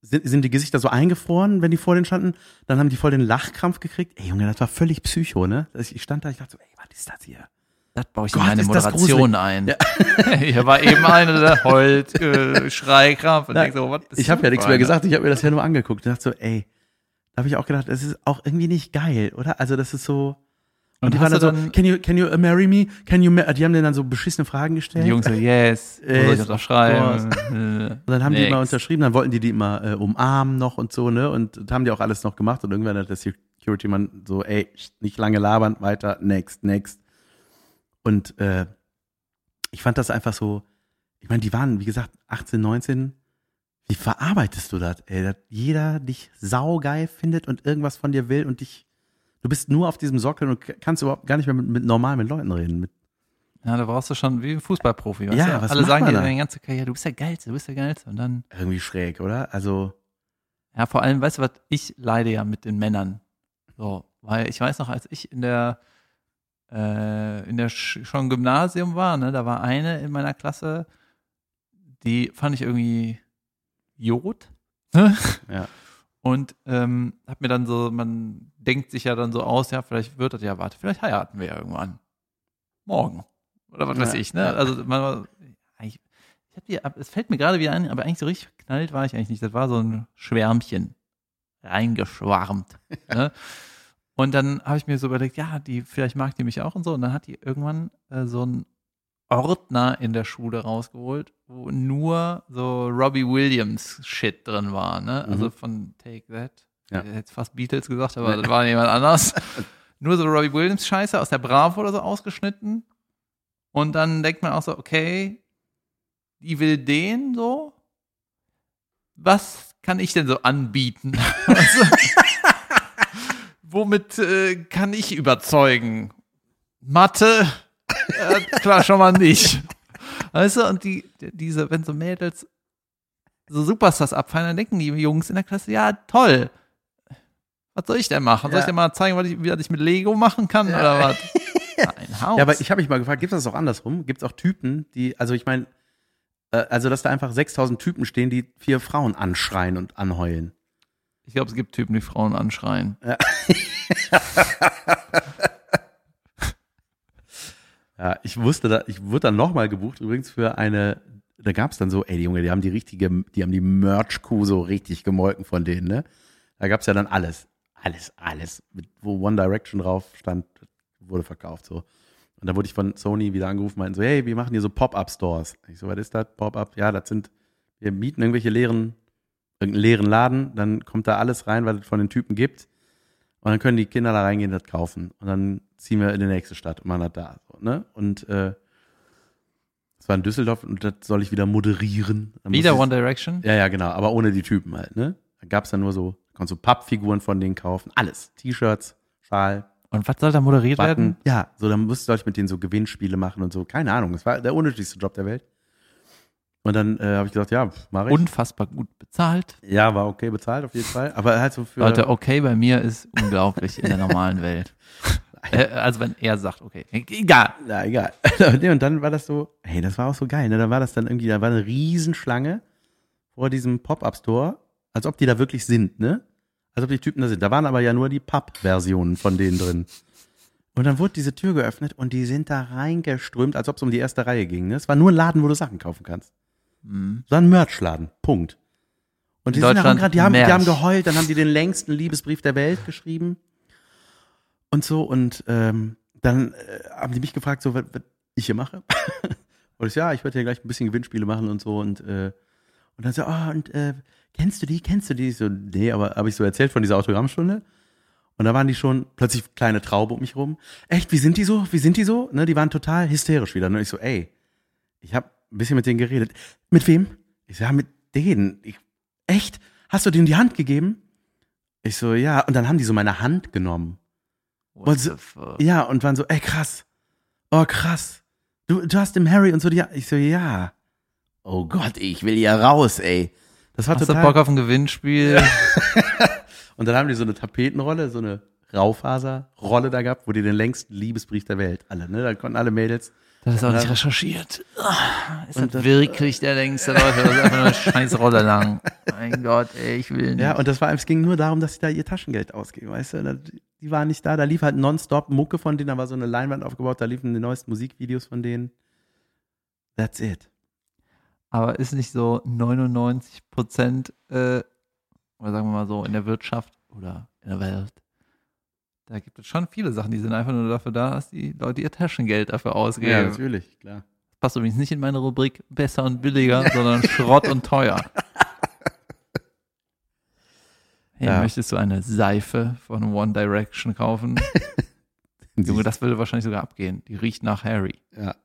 sind, sind die Gesichter so eingefroren, wenn die vor denen standen. Dann haben die voll den Lachkrampf gekriegt. Ey, Junge, das war völlig psycho, ne? Ich stand da, ich dachte so, ey, was ist das hier? Das baue ich Gott, in meine Moderation ein. Hier war eben einer, der heult, äh, Schreikrampf und Na, denkt so, was Ich habe ja nichts mehr gesagt, ich habe mir das ja nur angeguckt. Ich dachte so, ey, da habe ich auch gedacht, das ist auch irgendwie nicht geil, oder? Also das ist so. Und, die waren dann so, can you, can you uh, marry me? Can you, ma-" die haben denen dann so beschissene Fragen gestellt. Die Jungs so, yes, wo soll ich Yes, unterschreiben? Und dann haben die immer Next. unterschrieben, dann wollten die die immer äh, umarmen noch und so, ne? Und das haben die auch alles noch gemacht. Und irgendwann hat der Security-Mann so, ey, nicht lange labern, weiter, next, next. Und äh, ich fand das einfach so, ich meine, die waren, wie gesagt, 18, 19. Wie verarbeitest du das, ey? Dass jeder dich saugeil findet und irgendwas von dir will und dich, du bist nur auf diesem Sockel und kannst überhaupt gar nicht mehr mit, mit normal mit Leuten reden. Mit, Ja, da brauchst du schon wie ein Fußballprofi. Weißt Ja, du? was Alle sagen dir deine ganze Karriere, du bist der Geilste, du bist der Geilste. Und dann, irgendwie schräg, oder? Also, ja, vor allem, weißt du was, ich leide ja mit den Männern. So, weil ich weiß noch, als ich in der, äh, in der Sch schon Gymnasium war, ne, da war eine in meiner Klasse, die fand ich irgendwie Jod. Ne? Ja. Und ähm, hab mir dann so, man denkt sich ja dann so aus, ja, vielleicht wird das ja, warte, vielleicht heiraten wir ja irgendwann. Morgen. Oder was weiß Ja, ich, ne? ja. Also man, ich, ich hab die, es fällt mir gerade wieder ein, aber eigentlich so richtig geknallt war ich eigentlich nicht. Das war so ein Schwärmchen. Reingeschwarmt. ne? Und dann habe ich mir so überlegt, ja, die, vielleicht mag die mich auch und so. Und dann hat die irgendwann äh, so einen Ordner in der Schule rausgeholt, wo nur so Robbie Williams Shit drin war, ne? Also Mhm. von Take That. Ja. Jetzt fast Beatles gesagt, aber das war jemand anders. nur so Robbie Williams Scheiße aus der Bravo oder so ausgeschnitten. Und dann denkt man auch so, okay, die will den so. was kann ich denn so anbieten? Also, womit äh, kann ich überzeugen? Mathe? Äh, klar, schon mal nicht. Weißt du, und die, diese, wenn so Mädels so Superstars abfallen, dann denken die Jungs in der Klasse, ja, toll. Was soll ich denn machen? Soll ich Ja. dir mal zeigen, was ich, wie ich mit Lego machen kann oder was? Ein Haus. Ja, aber ich habe mich mal gefragt, gibt es das auch andersrum? Gibt es auch Typen, die, also ich meine, äh, also dass da einfach 6000 Typen stehen, die vier Frauen anschreien und anheulen. Ich glaube, es gibt Typen, die Frauen anschreien. Ja, ich wusste da, ich wurde dann nochmal gebucht, übrigens für eine, da gab es dann so, ey, die Junge, die haben die richtige, die haben die Merch-Kuh so richtig gemolken von denen, ne? Da gab es ja dann alles. Alles, alles. Mit, wo One Direction drauf stand, wurde verkauft, so. Und da wurde ich von Sony wieder angerufen, meinten so, hey, wir machen hier so Pop-Up-Stores. Ich so, was ist das? Pop-Up? Ja, das sind, wir mieten irgendwelche leeren, irgendeinen leeren Laden, dann kommt da alles rein, was es von den Typen gibt. Und dann können die Kinder da reingehen, das kaufen. Und dann ziehen wir in die nächste Stadt und machen das da. So, ne? Und äh, das war in Düsseldorf und das soll ich wieder moderieren. Dann Wieder One Direction? Ja, ja, genau, aber ohne die Typen halt, ne? Da gab es dann nur so, konntest du Pappfiguren von denen kaufen. Alles. T-Shirts, Schal, Und was soll da moderiert Button. werden? Ja, so, dann musste ich mit denen so Gewinnspiele machen und so. Keine Ahnung. Es war der unnötigste Job der Welt. Und dann äh, habe ich gesagt, ja, mach ich. Unfassbar gut bezahlt. ja, war okay bezahlt auf jeden Fall. Aber halt so für. Leute, okay bei mir ist unglaublich in der normalen Welt. Äh, also wenn er sagt, okay, egal. Ja, egal. Und dann war das so, hey, das war auch so geil, ne? Da war das dann irgendwie, da war eine Riesenschlange vor diesem Pop-Up-Store, als ob die da wirklich sind, ne? Als ob die Typen da sind. Da waren aber ja nur die Papp-Versionen von denen drin. Und dann wurde diese Tür geöffnet und die sind da reingeströmt, als ob es um die erste Reihe ging. Ne? Es war nur ein Laden, wo du Sachen kaufen kannst. Hm. So ein Merchladen. Punkt. Und die, In sind Deutschland grad, die, haben, die haben geheult, dann haben die den längsten Liebesbrief der Welt geschrieben. Und so, und ähm, dann äh, haben die mich gefragt, so, was, was ich hier mache. und ich so, ja, ich werde hier gleich ein bisschen Gewinnspiele machen und so. Und, äh, und dann so, ah, und äh, kennst du die, kennst du die? Ich so, nee, aber habe ich so erzählt von dieser Autogrammstunde. Und da waren die schon plötzlich kleine Traube um mich rum. Echt, wie sind die so? Wie sind die so? Ne, die waren total hysterisch wieder. Und ich so, ey, ich habe ein bisschen mit denen geredet. Mit wem? Ich so, ja, mit denen. Ich, echt? Hast du denen die Hand gegeben? Ich so, ja. Und dann haben die so meine Hand genommen. What so- fuck? Ja, und waren so, ey, krass. Oh, krass. Du, du hast dem Harry und so, die, ich so, ja. Oh Gott, ich will hier raus, ey. Das war Hast du total. Bock auf ein Gewinnspiel? Und dann haben die so eine Tapetenrolle, so eine Raufaserrolle da gehabt, wo die den längsten Liebesbrief der Welt, alle, ne? Da konnten alle Mädels. Das ist auch nicht recherchiert. Ah, Ist Und das das- wirklich der längste, Leute? Das ist einfach nur eine scheiß Rolle lang. Mein Gott, ey, ich will nicht. Ja, und das war, es ging nur darum, dass sie da ihr Taschengeld ausgeben, weißt du? Die waren nicht da, da lief halt nonstop Mucke von denen, da war so eine Leinwand aufgebaut, da liefen die neuesten Musikvideos von denen. That's it. Aber ist nicht so 99 Prozent, äh, oder sagen wir mal so, in der Wirtschaft oder in der Welt, da gibt es schon viele Sachen, die sind einfach nur dafür da, dass die Leute ihr Taschengeld dafür ausgeben. Ja, natürlich, klar. Passt übrigens nicht in meine Rubrik besser und billiger, sondern Schrott und teuer. Hey, Ja. möchtest du eine Seife von One Direction kaufen? Junge, das würde wahrscheinlich sogar abgehen. Die riecht nach Harry. ja,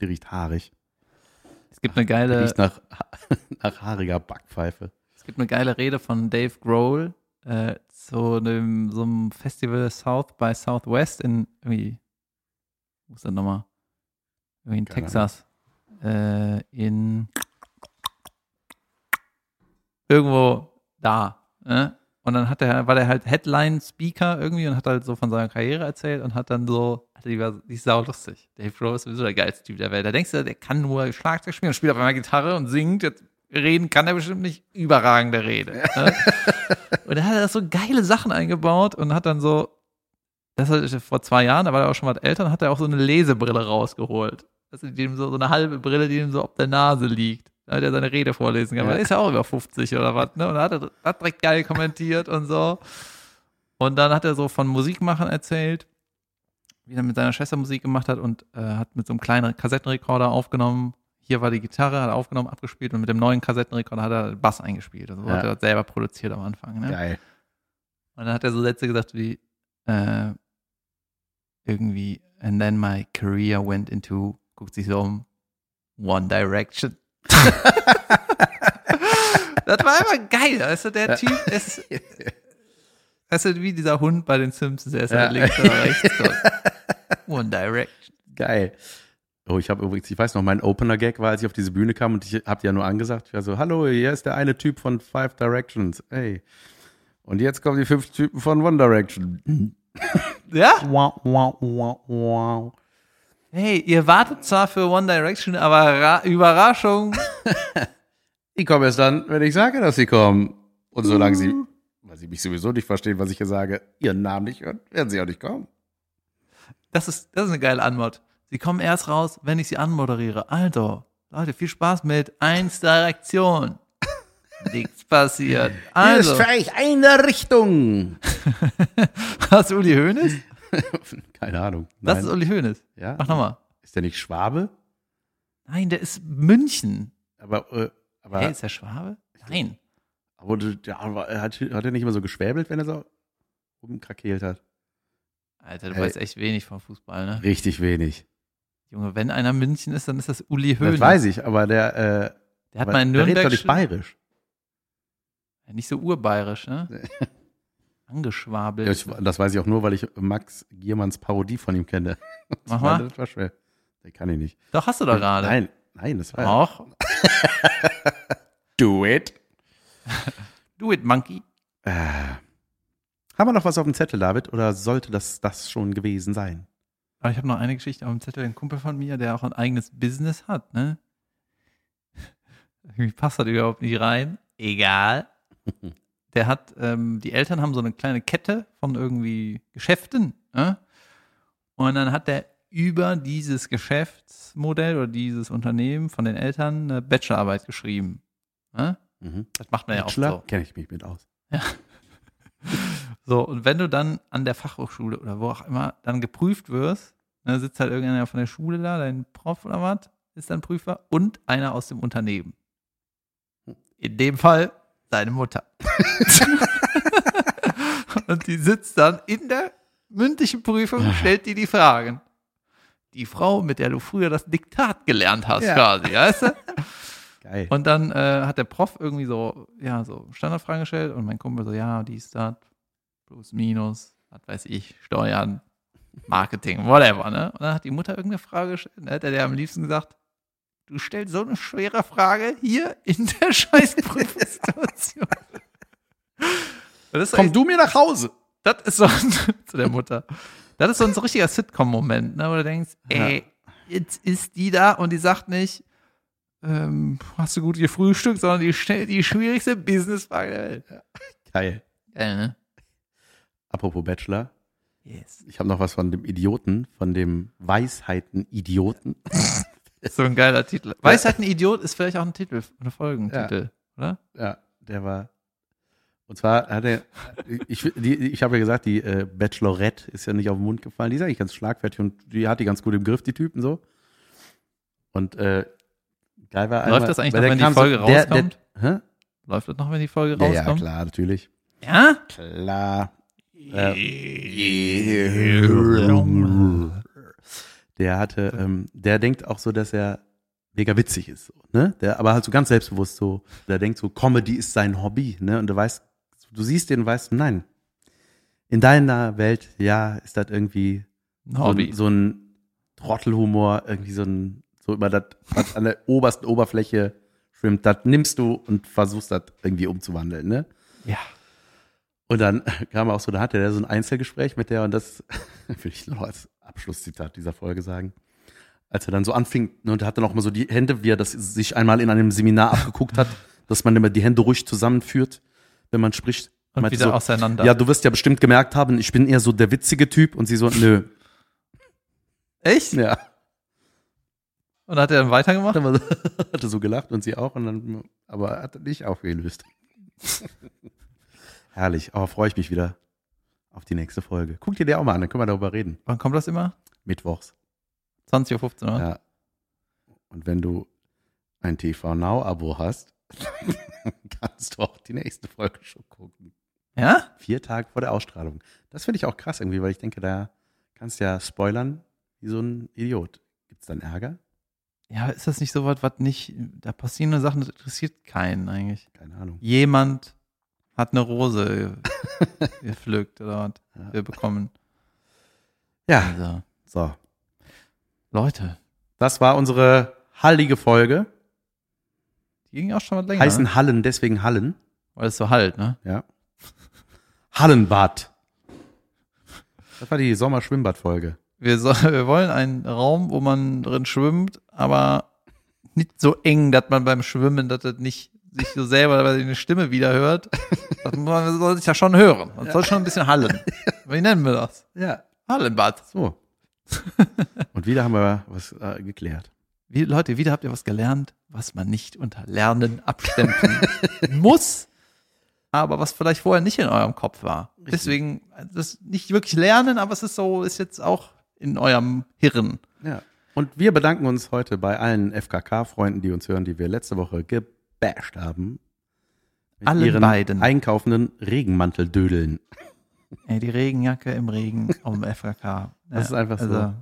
die riecht haarig. Es gibt eine Die geile, riecht nach, nach haariger Backpfeife. es gibt eine geile Rede von Dave Grohl äh, zu einem, so einem Festival South by Southwest in irgendwie, wo ist das nochmal? Irgendwie in Keine Texas. Äh, in irgendwo da. Ne? Und dann hat er, war der halt Headline-Speaker irgendwie und hat halt so von seiner Karriere erzählt und hat dann so, die war, die ist sau lustig. Dave Grohl ist sowieso der geilste Typ der Welt. Da denkst du, der kann nur Schlagzeug spielen und spielt auf einmal Gitarre und singt. Jetzt reden kann er bestimmt nicht. Überragende Rede. Ne? und da hat er so geile Sachen eingebaut und hat dann so, das hat vor zwei Jahren, da war er auch schon was älter, dann hat er auch so eine Lesebrille rausgeholt. Also die ihm so, so eine halbe Brille, die ihm so auf der Nase liegt. Da hat er seine Rede vorlesen kann. Ja. Er ist ja auch über 50 oder was, ne? Und hat er hat direkt geil kommentiert und so. Und dann hat er so von Musikmachen erzählt, wie er mit seiner Schwester Musik gemacht hat und äh, hat mit so einem kleinen Kassettenrekorder aufgenommen. Hier war die Gitarre, hat er aufgenommen, abgespielt und mit dem neuen Kassettenrekorder hat er Bass eingespielt. Also so Ja. hat er das selber produziert am Anfang. Ne? Geil. Und dann hat er so Sätze gesagt wie äh, irgendwie, and then my career went into, guckt sich so um, One Direction. Das war immer geil. Du, der Typ ist, weißt du, wie dieser Hund bei den Simpsons, der ist Ja. ja. links oder rechts. One Direction. Geil. Oh, ich habe übrigens, ich weiß noch, mein Opener-Gag war, als ich auf diese Bühne kam und ich habe ja nur angesagt, ich war so, hallo, hier ist der eine Typ von Five Directions. Hey. Und jetzt kommen die fünf Typen von One Direction. Ja? Wow, wow, wow, wow. Hey, ihr wartet zwar für One Direction, aber Ra Überraschung. Die kommen erst dann, wenn ich sage, dass sie kommen. Und solange sie, weil sie mich sowieso nicht verstehen, was ich hier sage, ihren Namen nicht hören, werden sie auch nicht kommen. Das ist, das ist eine geile Anmod. Sie kommen erst raus, wenn ich sie anmoderiere. Also, Leute, viel Spaß mit 1 Direktion. Nichts passiert. Also, Hier ist euch eine Richtung. hast du Uli Hoeneß? Keine Ahnung. Das Nein. ist Uli Hoeneß. ja? Mach nochmal. Ist der nicht Schwabe? Nein, der ist München. Aber, äh, aber, Hey, ist der Schwabe? Nein. aber, der, er hat, hat er nicht immer so geschwäbelt, wenn er so rumkrakeelt hat? Alter, du Hey. weißt echt wenig vom Fußball, ne? Richtig wenig. Junge, wenn einer München ist, dann ist das Uli Hoeneß. Das weiß ich, aber der, äh, Der hat mal in der redet doch Nürnberg nicht bayerisch. Ja, nicht so urbayerisch, ne? Angeschwabelt. Ja, ich, das weiß ich auch nur, weil ich Max Giermanns Parodie von ihm kenne. Das Mach war, mal. das war schwer. Den kann ich nicht. Doch, hast du doch gerade. Nein, nein, das war Auch. Do it. Do it, Monkey. Äh, haben wir noch was auf dem Zettel, David? Oder sollte das das schon gewesen sein? Aber ich habe noch eine Geschichte auf dem Zettel, ein Kumpel von mir, der auch ein eigenes Business hat, ne? Irgendwie passt das überhaupt nicht rein. Egal. Der hat, ähm, die Eltern haben so eine kleine Kette von irgendwie Geschäften, ne? Und dann hat der über dieses Geschäftsmodell oder dieses Unternehmen von den Eltern eine Bachelorarbeit geschrieben. Ne? Mhm. Das macht man ja auch Bachelor? so. Kenne ich mich mit aus. So, und wenn du dann an der Fachhochschule oder wo auch immer dann geprüft wirst, dann sitzt halt irgendeiner von der Schule da, dein Prof oder was, ist dann Prüfer und einer aus dem Unternehmen. In dem Fall seine Mutter. und die sitzt dann in der mündlichen Prüfung, stellt die die Fragen. Die Frau, mit der du früher das Diktat gelernt hast, Ja. quasi, weißt du? Geil. Und dann äh, hat der Prof irgendwie so, ja, so Standardfragen gestellt und mein Kumpel so, ja, dies, das, plus, minus, was weiß ich, Steuern, Marketing, whatever, ne? Und dann hat die Mutter irgendeine Frage gestellt, dann hat er der am liebsten gesagt, du stellst so eine schwere Frage hier in der scheiß Prüfungssituation. Komm echt- du mir nach Hause. das ist so zu der Mutter. Das ist so ein so richtiger Sitcom-Moment, ne, wo du denkst, ey, jetzt ist die da und die sagt nicht, ähm, hast du gut gefrühstückt, sondern die stellt die schwierigste Businessfrage der Welt. Geil. Geil, ne? Apropos Bachelor. Yes. Ich habe noch was von dem Idioten, von dem Weisheiten-Idioten. So ein geiler Titel. Weisheit ein Idiot ist vielleicht auch ein Titel, ein Folgentitel, oder? Ja, der war. Und zwar hat er, ich, die, ich habe ja gesagt, die äh, Bachelorette ist ja nicht auf den Mund gefallen. Die ist eigentlich ganz schlagfertig und die hat die ganz gut im Griff, die Typen so. Und äh, geil war einmal, Läuft das eigentlich noch, der wenn die Folge der, rauskommt? Der, hä? Läuft das noch, wenn die Folge Ja, ja, rauskommt? klar, natürlich. Ja? Klar. Der hatte, ähm, der denkt auch so, dass er mega witzig ist, so, ne? Der, aber halt so ganz selbstbewusst so, der denkt so, Comedy ist sein Hobby, ne? Und du weißt, du siehst den und weißt, nein. In deiner Welt, ja, ist das irgendwie so, Hobby. ein- so ein Trottelhumor, irgendwie so ein, so über das, was an der obersten Oberfläche schwimmt, das nimmst du und versuchst das irgendwie umzuwandeln, ne? ja. Und dann kam auch so, da hatte der so ein Einzelgespräch mit der und das will ich noch als Abschlusszitat dieser Folge sagen. Als er dann so anfing ne, und er hatte noch mal so die Hände, wie er das sich einmal in einem Seminar abgeguckt hat, dass man immer die Hände ruhig zusammenführt, wenn man spricht. Und Meinte wieder so, auseinander. Ja, du wirst ja bestimmt gemerkt haben, ich bin eher so der witzige Typ und sie so, nö. Echt? Ja. Und hat er dann weitergemacht? Hat er so- hatte so gelacht und sie auch, und dann, aber er hat nicht aufgelöst. Herrlich, aber freue ich mich wieder auf die nächste Folge. Guck dir die auch mal an, dann können wir darüber reden. Wann kommt das immer? Mittwochs. 20.15 Uhr, oder? Ja. Und wenn du ein TV Now-Abo hast, kannst du auch die nächste Folge schon gucken. Ja? Vier Tage vor der Ausstrahlung. Das finde ich auch krass irgendwie, weil ich denke, da kannst du ja spoilern wie so ein Idiot. Gibt es dann Ärger? ja, ist das nicht so was, was nicht, da passieren nur Sachen, das interessiert keinen eigentlich. Keine Ahnung. Jemand hat eine Rose gepflückt oder was wir bekommen. Ja, Also, so. Leute, Das war unsere hallige Folge. die ging auch schon mal länger. Heißen ne? Hallen, deswegen Hallen. Weil es so halt, ne? Ja. Hallenbad. Das war die Sommerschwimmbad-Folge. Wir, so, wir wollen einen Raum, wo man drin schwimmt, aber nicht so eng, dass man beim Schwimmen, dass das nicht sich so selber dabei eine Stimme wieder hört. Das man soll sich ja schon hören. Man soll schon ein bisschen hallen. Wie nennen wir das? Ja. Hallenbad. So. Und wieder haben wir was äh, geklärt. Wie, Leute, wieder habt ihr was gelernt, was man nicht unter Lernen abstempeln muss, aber was vielleicht vorher nicht in eurem Kopf war. Deswegen, das ist nicht wirklich lernen, aber es ist so, ist jetzt auch in eurem Hirn. Ja. Und wir bedanken uns heute bei allen FKK-Freunden, die uns hören, die wir letzte Woche gebasht haben. Mit Allen ihren beiden. einkaufenden Regenmanteldödeln. Ey, die Regenjacke im Regen dem FKK. Das ist einfach so. Also,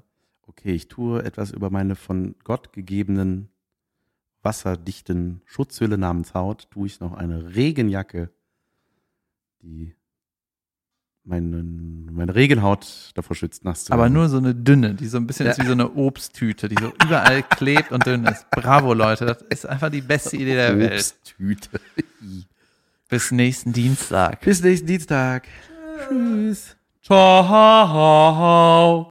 Okay, ich tue etwas über meine von Gott gegebenen wasserdichten Schutzhülle namens Haut, tue ich noch eine Regenjacke, die meinen, meine Regenhaut davor schützt, nass zu aber werden. nur so eine dünne, die so ein bisschen ist wie so eine Obsttüte, die so überall klebt und dünn ist. Bravo, Leute. Das ist einfach die beste Idee der Welt. Obsttüte. Bis nächsten Dienstag. Bis nächsten Dienstag. Tschüss. Ciao.